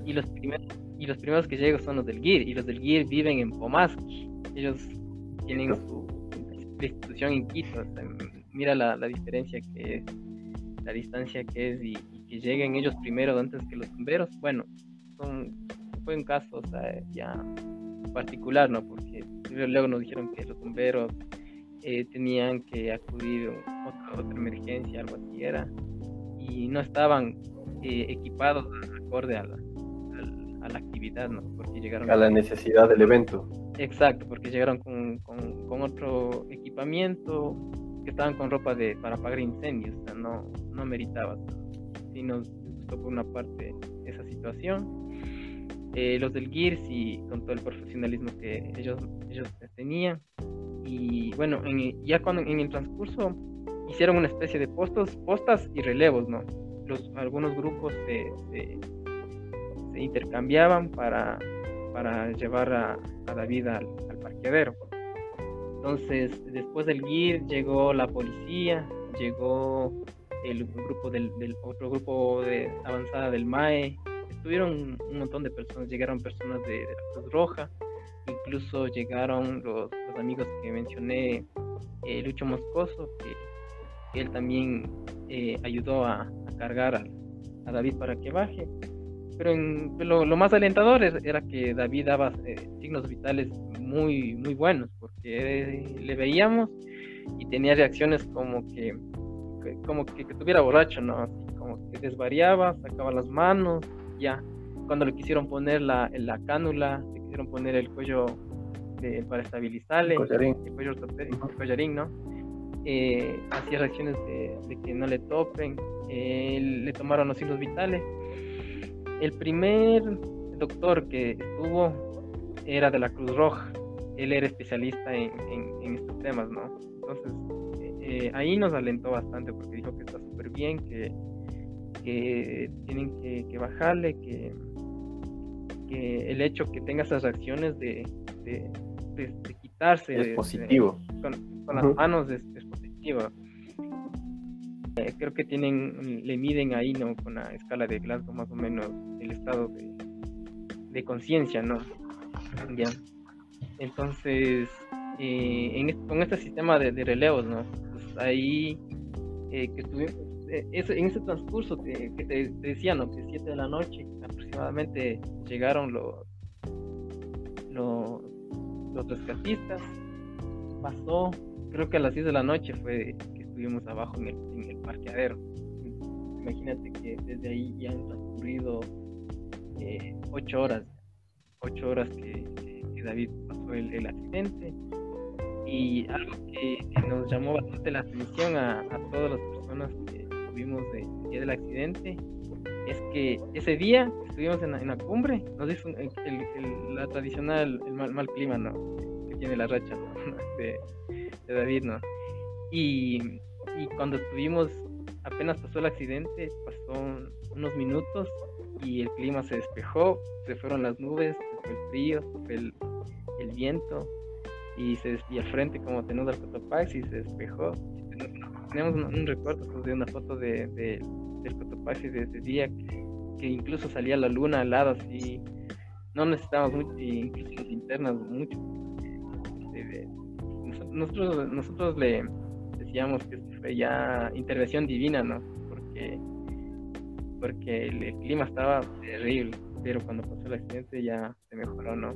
Y los primeros y los primeros que llegan son los del GIR, y los del GIR viven en Pomaski. Ellos tienen su institución en Quito. mira la, la, diferencia que es, la distancia que es, y, que lleguen ellos primero antes que los bomberos. Bueno, son, fue un caso o sea, ya particular, ¿no? Porque luego nos dijeron que los bomberos eh, tenían que acudir a otra, emergencia, algo así era, y no estaban eh, equipados acorde a la, a la actividad, ¿no? Porque llegaron... A la necesidad del evento. Exacto, porque llegaron con, con, otro equipamiento, que estaban con ropa de, para apagar incendios, o sea, no, no meritaba. Sí nos gustó por una parte esa situación. Eh, los del GIR sí, con todo el profesionalismo que ellos, ellos tenían. Y bueno, ya cuando en el transcurso hicieron una especie de postos, postas y relevos, ¿no? Los, algunos grupos se, se intercambiaban para, para llevar a, a David al, al, parqueadero. Entonces, después del GIR llegó la policía, llegó el grupo del, del, otro grupo de avanzada del MAE, estuvieron un montón de personas, llegaron personas de, de la Cruz Roja, incluso llegaron los, amigos que mencioné, eh, Lucho Moscoso, que, él también eh, ayudó a, cargar a, David para que baje pero en, lo, más alentador era que David daba eh, signos vitales muy, muy buenos, porque le veíamos y tenía reacciones como que, como que, tuviera borracho, ¿no? Así como que desvariaba, sacaba las manos, ya. Cuando le quisieron poner la, la cánula, poner el cuello de, para estabilizarle, el, cuello ortopédico, el collarín, ¿no? Eh, hacía reacciones de, de, que no le topen, eh, le tomaron los signos vitales el primer doctor que estuvo era de la Cruz Roja. Él era especialista en, estos temas, ¿no? Entonces, eh, eh, ahí nos alentó bastante porque dijo que está súper bien, que, tienen que, bajarle, que, el hecho que tenga esas reacciones de, quitarse es positivo con, las manos es, positivo eh, creo que tienen, le miden ahí, ¿no? Con la escala de Glasgow más o menos el estado de, conciencia, ¿no? Ya. Entonces, eh, con este sistema de, relevos, ¿no? Pues ahí eh, que estuvimos, en ese transcurso que, te, decía, ¿no? Que 7 de la noche aproximadamente llegaron los, los, los rescatistas, pasó, creo que a las 10 de la noche fue que estuvimos abajo en el, en el parqueadero. Imagínate que desde ahí ya han transcurrido eh, horas, ocho horas que, David pasó el, accidente. Y algo que, nos llamó bastante la atención a, todas las personas que estuvimos el día del accidente es que ese día estuvimos en la, cumbre, nos hizo el, la tradicional, el mal, clima, ¿no? Que tiene la racha de, David, ¿no? Y, y cuando estuvimos, apenas pasó el accidente, pasó unos minutos y el clima se despejó, se fueron las nubes, el frío, el, el viento y, se, y al frente como tenemos al Cotopaxi se despejó. Tenemos un, recuerdo pues, de una foto de, del Cotopaxi de ese día que, incluso salía la luna al lado así. No necesitábamos mucho, incluso linternas mucho. nosotros, nosotros le, decíamos que fue ya intervención divina, ¿no? Porque, porque el, clima estaba terrible, pero cuando pasó el accidente ya se mejoró, ¿no?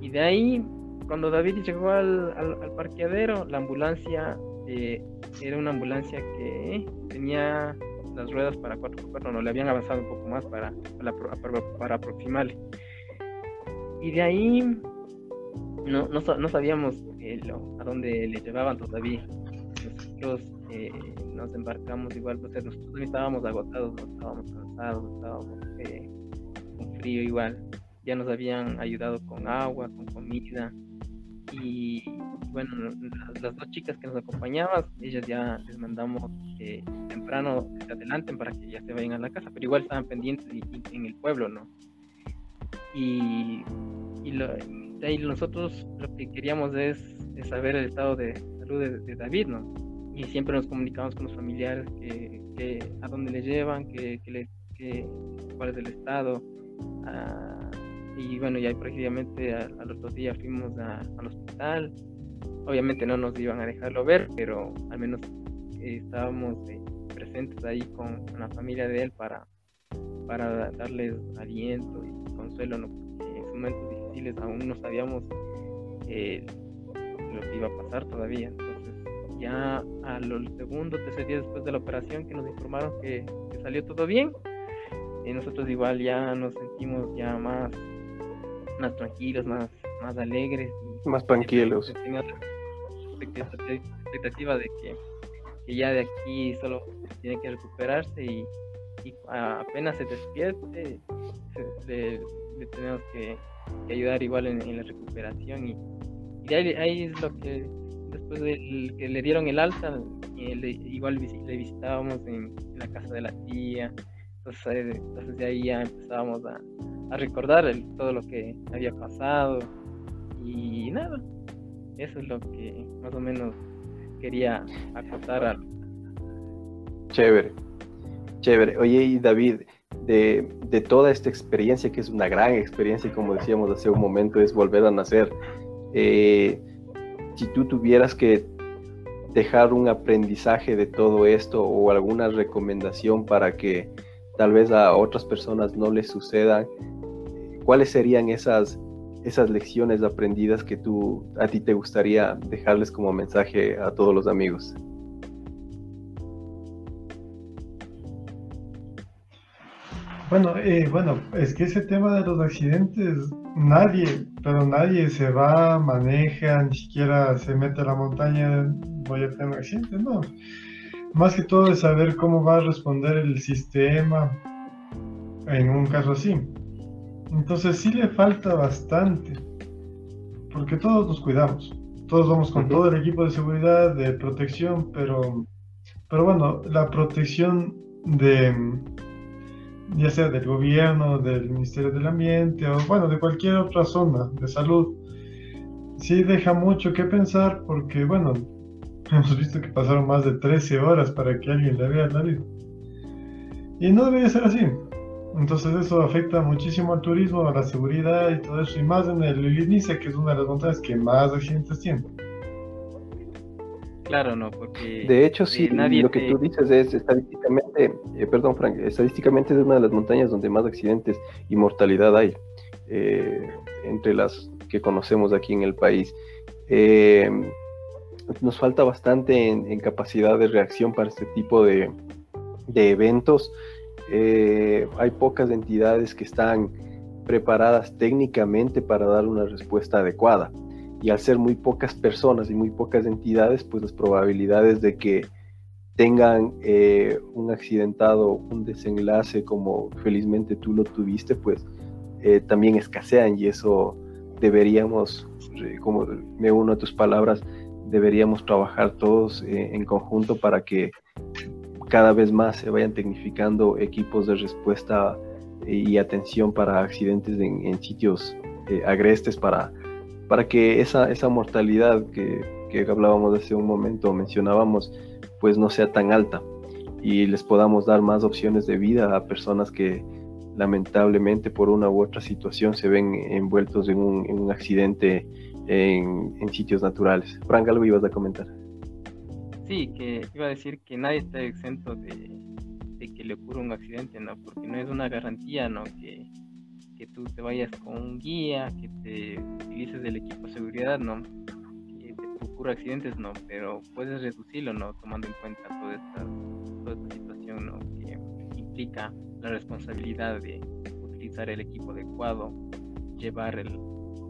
Y de ahí, cuando David llegó al, al, parqueadero, la ambulancia eh, era una ambulancia que tenía las ruedas para 4x4, no le habían avanzado un poco más para, para, para, aproximarle. Y de ahí no, no, no sabíamos eh, a dónde le llevaban todavía nosotros eh, nos embarcamos igual, pues nosotros también estábamos agotados, estábamos cansados, estábamos eh, con frío igual. Ya nos habían ayudado con agua, con comida. Y bueno, las, dos chicas que nos acompañaban, ellas ya les mandamos que temprano se adelanten para que ya se vayan a la casa, pero igual estaban pendientes en el pueblo, ¿no? Y, y, lo, nosotros lo que queríamos es, saber el estado de salud de David, ¿no? y siempre nos comunicamos con los familiares que, a dónde le llevan, que, que, cuál es el estado. Ah, y bueno, ya prácticamente al otro día fuimos al hospital. Obviamente no nos iban a dejarlo ver, pero al menos estábamos eh, presentes ahí con, la familia de él para, para darles aliento y consuelo, ¿no? en esos momentos difíciles aún no sabíamos eh, lo que iba a pasar todavía ya a los segundo, tercer día después de la operación que nos informaron que, salió todo bien, y nosotros igual ya nos sentimos ya más, más tranquilos, más, más alegres. Más tranquilos. Expectativa de que, que, ya de aquí solo tiene que recuperarse y, apenas se despierte, le, tenemos que, ayudar igual en, la recuperación y, y ahí, ahí es lo que después de que le dieron el alta, igual le visitábamos en, la casa de la tía, entonces, eh, entonces de ahí ya empezábamos a, recordar todo lo que había pasado y nada, eso es lo que más o menos quería acotar a... Chévere, chévere. Oye, y David, de, de, toda esta experiencia, que es una gran experiencia, y como decíamos hace un momento, es volver a nacer. Eh, si tú tuvieras que dejar un aprendizaje de todo esto o alguna recomendación para que tal vez a otras personas no les sucedan, ¿cuáles serían esas, esas lecciones aprendidas que tú a ti te gustaría dejarles como mensaje a todos los amigos? Bueno, eh, bueno, es que ese tema de los accidentes, nadie, pero nadie se va, maneja, ni siquiera se mete a la montaña, voy a tener un accidente, no. Más que todo es saber cómo va a responder el sistema en un caso así. Entonces sí le falta bastante, porque todos nos cuidamos, todos vamos con todo el equipo de seguridad, de protección, pero, pero bueno, la protección de ya sea del gobierno, del Ministerio del Ambiente o bueno, de cualquier otra zona de salud, sí deja mucho que pensar porque bueno, Hemos visto que pasaron más de 13 horas para que alguien le vea la vida. Y no debería ser así. Entonces eso afecta muchísimo al turismo, a la seguridad y todo eso. Y más en el Iliniza, que es una de las montañas que más accidentes tiene. Claro, no, porque... De hecho, sí, nadie lo que tú dices es estadísticamente, eh, perdón Frank, estadísticamente es una de las montañas donde más accidentes y mortalidad hay, eh, entre las que conocemos aquí en el país. Eh, nos falta bastante en, capacidad de reacción para este tipo de, eventos. Hay pocas entidades que están preparadas técnicamente para dar una respuesta adecuada. Y al ser muy pocas personas y muy pocas entidades, pues las probabilidades de que tengan eh, un accidentado, un desenlace como felizmente tú lo tuviste, pues eh, también escasean. Y eso deberíamos, eh, como me uno a tus palabras, deberíamos trabajar todos en conjunto para que cada vez más se vayan tecnificando equipos de respuesta y atención para accidentes en, sitios agrestes para para que esa, esa mortalidad que, que hablábamos hace un momento, mencionábamos, pues no sea tan alta y les podamos dar más opciones de vida a personas que lamentablemente por una u otra situación se ven envueltos en un, en un accidente en, en, sitios naturales. Frank, algo ibas a comentar. Sí, que iba a decir que nadie está exento de, que le ocurra un accidente, ¿no? Porque no es una garantía, ¿no? Que, que tú te vayas con un guía, que te utilices del equipo de seguridad, no, que te ocurra accidentes, no, pero puedes reducirlo, no, tomando en cuenta toda esta, toda esta situación, no, que implica la responsabilidad de utilizar el equipo adecuado, llevar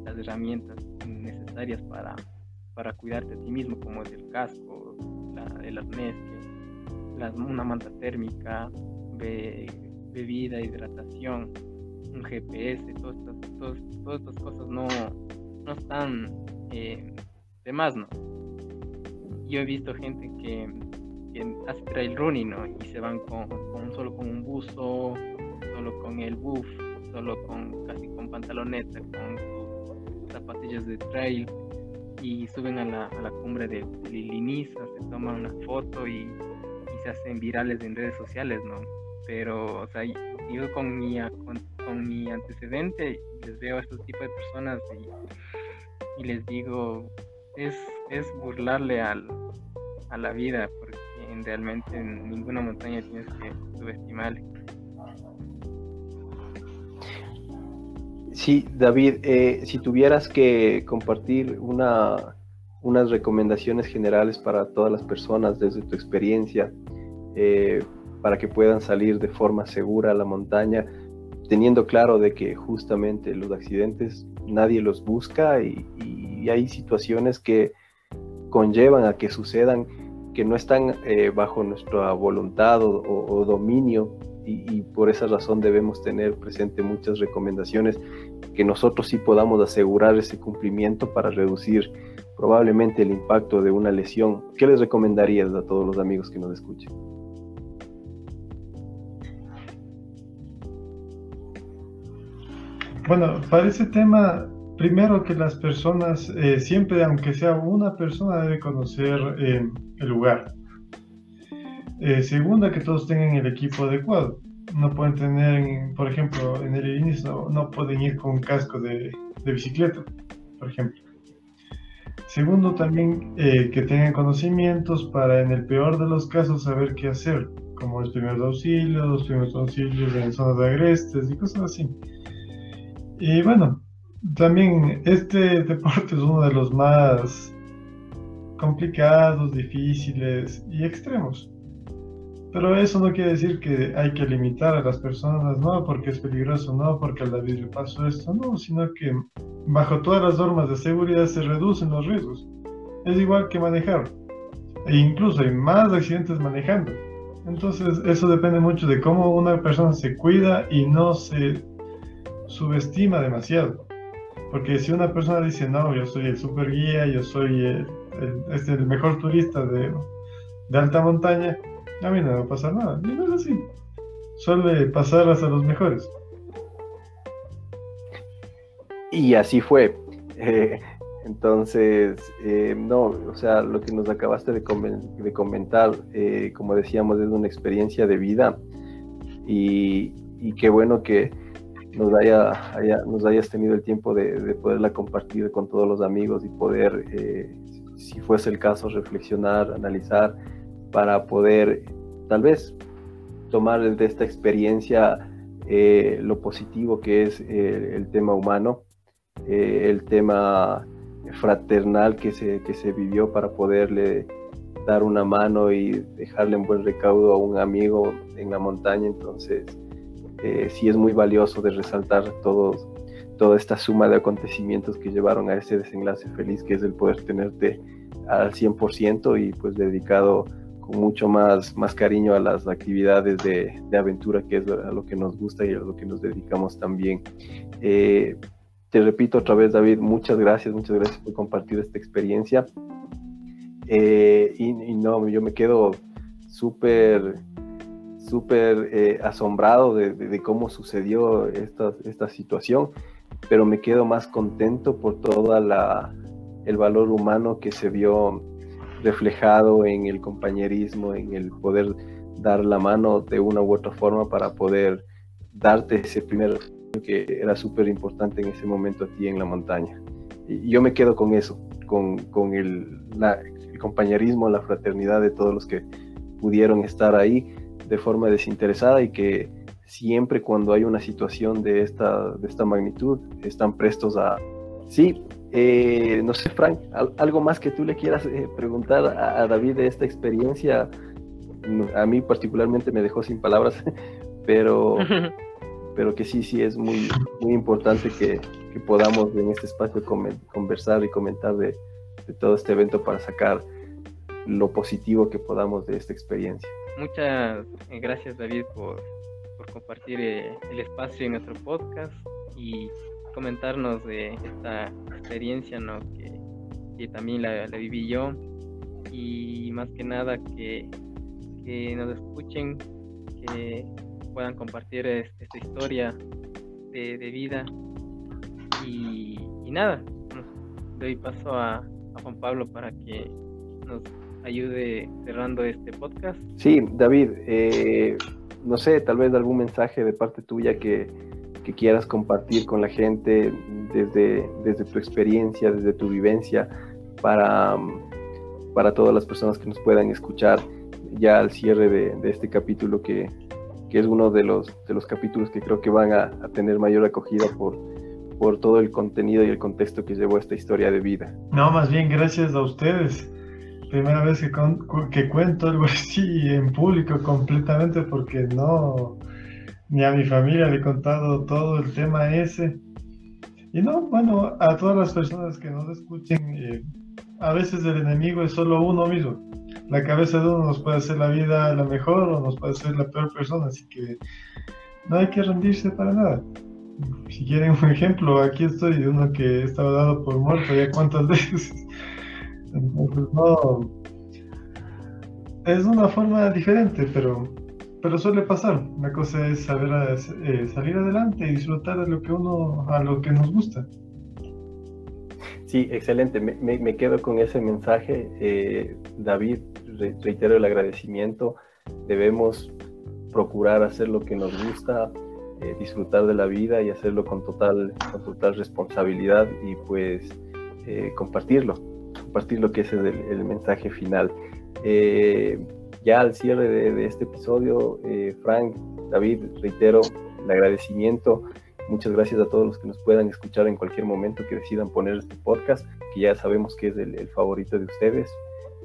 las herramientas necesarias para, para cuidarte a ti mismo, como es el casco, la, el arnés, una manta térmica, bebida, hidratación, un GPS, todas estas, cosas no, no están eh, de más, ¿no? Yo he visto gente que, hace trail running, ¿no? Y se van con, solo con un buzo, solo con el buff, solo con casi con pantaloneta, con sus zapatillas de trail y suben a la, a la cumbre de, de se toman una foto y, se hacen virales en redes sociales, ¿no? Pero, o sea, yo con mi, con, con mi antecedente les veo a estos tipos de personas y, les digo, es, es burlarle al, a la vida, porque realmente en ninguna montaña tienes que subestimarle. Sí, David, eh, si tuvieras que compartir una, unas recomendaciones generales para todas las personas desde tu experiencia, eh, para que puedan salir de forma segura a la montaña, teniendo claro de que justamente los accidentes nadie los busca y, hay situaciones que conllevan a que sucedan que no están eh, bajo nuestra voluntad o, dominio y, por esa razón debemos tener presente muchas recomendaciones que nosotros sí podamos asegurar ese cumplimiento para reducir probablemente el impacto de una lesión. ¿Qué les recomendarías a todos los amigos que nos escuchen? Bueno, para ese tema, primero que las personas, eh, siempre, aunque sea una persona, debe conocer eh, el lugar. Eh, segunda, que todos tengan el equipo adecuado. No pueden tener, por ejemplo, en el inicio, no, pueden ir con un casco de, bicicleta, por ejemplo. Segundo, también que tengan conocimientos para, en el peor de los casos, saber qué hacer, como los primeros auxilios, los primeros auxilios en zonas de agrestes y cosas así. Y bueno, también este deporte es uno de los más complicados, difíciles y extremos. Pero eso no quiere decir que hay que limitar a las personas, no porque es peligroso, no porque al David le pasó esto, no, sino que bajo todas las normas de seguridad se reducen los riesgos. Es igual que manejar. E incluso hay más accidentes manejando. Entonces eso depende mucho de cómo una persona se cuida y no se subestima demasiado. Porque si una persona dice, no, yo soy el super guía, yo soy el, este, el mejor turista de, de, alta montaña, a mí no va a pasar nada. Y no es así. Suele pasarlas a los mejores. Y así fue. Eh, Entonces, eh, no, o sea, lo que nos acabaste de, comentar, eh, como decíamos, es una experiencia de vida y, qué bueno que nos, haya, nos hayas tenido el tiempo de, poderla compartir con todos los amigos y poder, eh, si fuese el caso, reflexionar, analizar para poder tal vez tomar de esta experiencia lo positivo que es el tema humano, el tema fraternal que se, que se vivió para poderle dar una mano y dejarle un buen recaudo a un amigo en la montaña. Entonces, eh, sí es muy valioso de resaltar todos, toda esta suma de acontecimientos que llevaron a ese desenlace feliz, que es el poder tenerte al 100% y pues dedicado con mucho más, más cariño a las actividades de, de aventura, que es a lo que nos gusta y a lo que nos dedicamos también. Eh, te repito otra vez, David, muchas gracias, muchas gracias por compartir esta experiencia. Eh, y, no, yo me quedo súper, súper eh, asombrado de, cómo sucedió esta, esta situación, pero me quedo más contento por todo el valor humano que se vio reflejado en el compañerismo, en el poder dar la mano de una u otra forma para poder darte ese primer que era súper importante en ese momento a ti en la montaña. Y yo me quedo con eso, con, con el, el, compañerismo, la fraternidad de todos los que pudieron estar ahí de forma desinteresada y que siempre cuando hay una situación de esta, de esta magnitud están prestos a... Sí, eh, no sé, Frank, algo más que tú le quieras eh, preguntar a, a David de esta experiencia. A mí particularmente me dejó sin palabras, pero pero que sí, sí es muy, muy importante que, que podamos en este espacio conversar y comentar de, de, todo este evento para sacar lo positivo que podamos de esta experiencia. Muchas eh, gracias David por, por compartir el espacio en nuestro podcast y comentarnos de esta experiencia ¿no? que, también la, viví yo y más que nada que, nos escuchen, que puedan compartir esta historia de, vida. Y, nada, doy paso a, Juan Pablo para que nos ayude cerrando este podcast. Sí, David, eh, no sé, tal vez algún mensaje de parte tuya que, que quieras compartir con la gente desde, desde tu experiencia, desde tu vivencia, para, para todas las personas que nos puedan escuchar ya al cierre de, este capítulo que, que es uno de los, de los capítulos que creo que van a, tener mayor acogida por, por todo el contenido y el contexto que llevó esta historia de vida. No, más bien gracias a ustedes. Primera vez que, que cuento algo así en público completamente porque no, ni a mi familia le he contado todo el tema ese. Y no, bueno, a todas las personas que nos escuchen, eh, a veces el enemigo es solo uno mismo la cabeza de uno nos puede hacer la vida la mejor o nos puede hacer la peor persona, así que no hay que rendirse para nada. Si quieren un ejemplo, aquí estoy de uno que estaba dado por muerto ya cuántas veces. Entonces, no. Es una forma diferente, pero, pero suele pasar. La cosa es saber eh, salir adelante y disfrutar de lo que uno, a lo que nos gusta. Sí, excelente. Me, quedo con ese mensaje. Eh, David, reitero el agradecimiento. Debemos procurar hacer lo que nos gusta, eh, disfrutar de la vida y hacerlo con total, con total responsabilidad y pues eh, compartirlo, compartir lo que es el, el mensaje final. Ya al cierre de, de este episodio, Frank, David, reitero el agradecimiento. Muchas gracias a todos los que nos puedan escuchar en cualquier momento que decidan poner este podcast, que ya sabemos que es el, favorito de ustedes.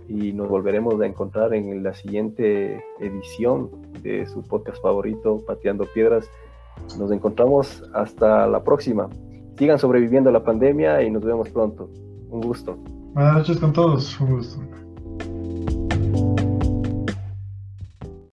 Y nos volveremos a encontrar en la siguiente edición de su podcast favorito, Pateando Piedras. Nos encontramos hasta la próxima. Sigan sobreviviendo a la pandemia y nos vemos pronto. Un gusto. Buenas noches con todos. Un gusto.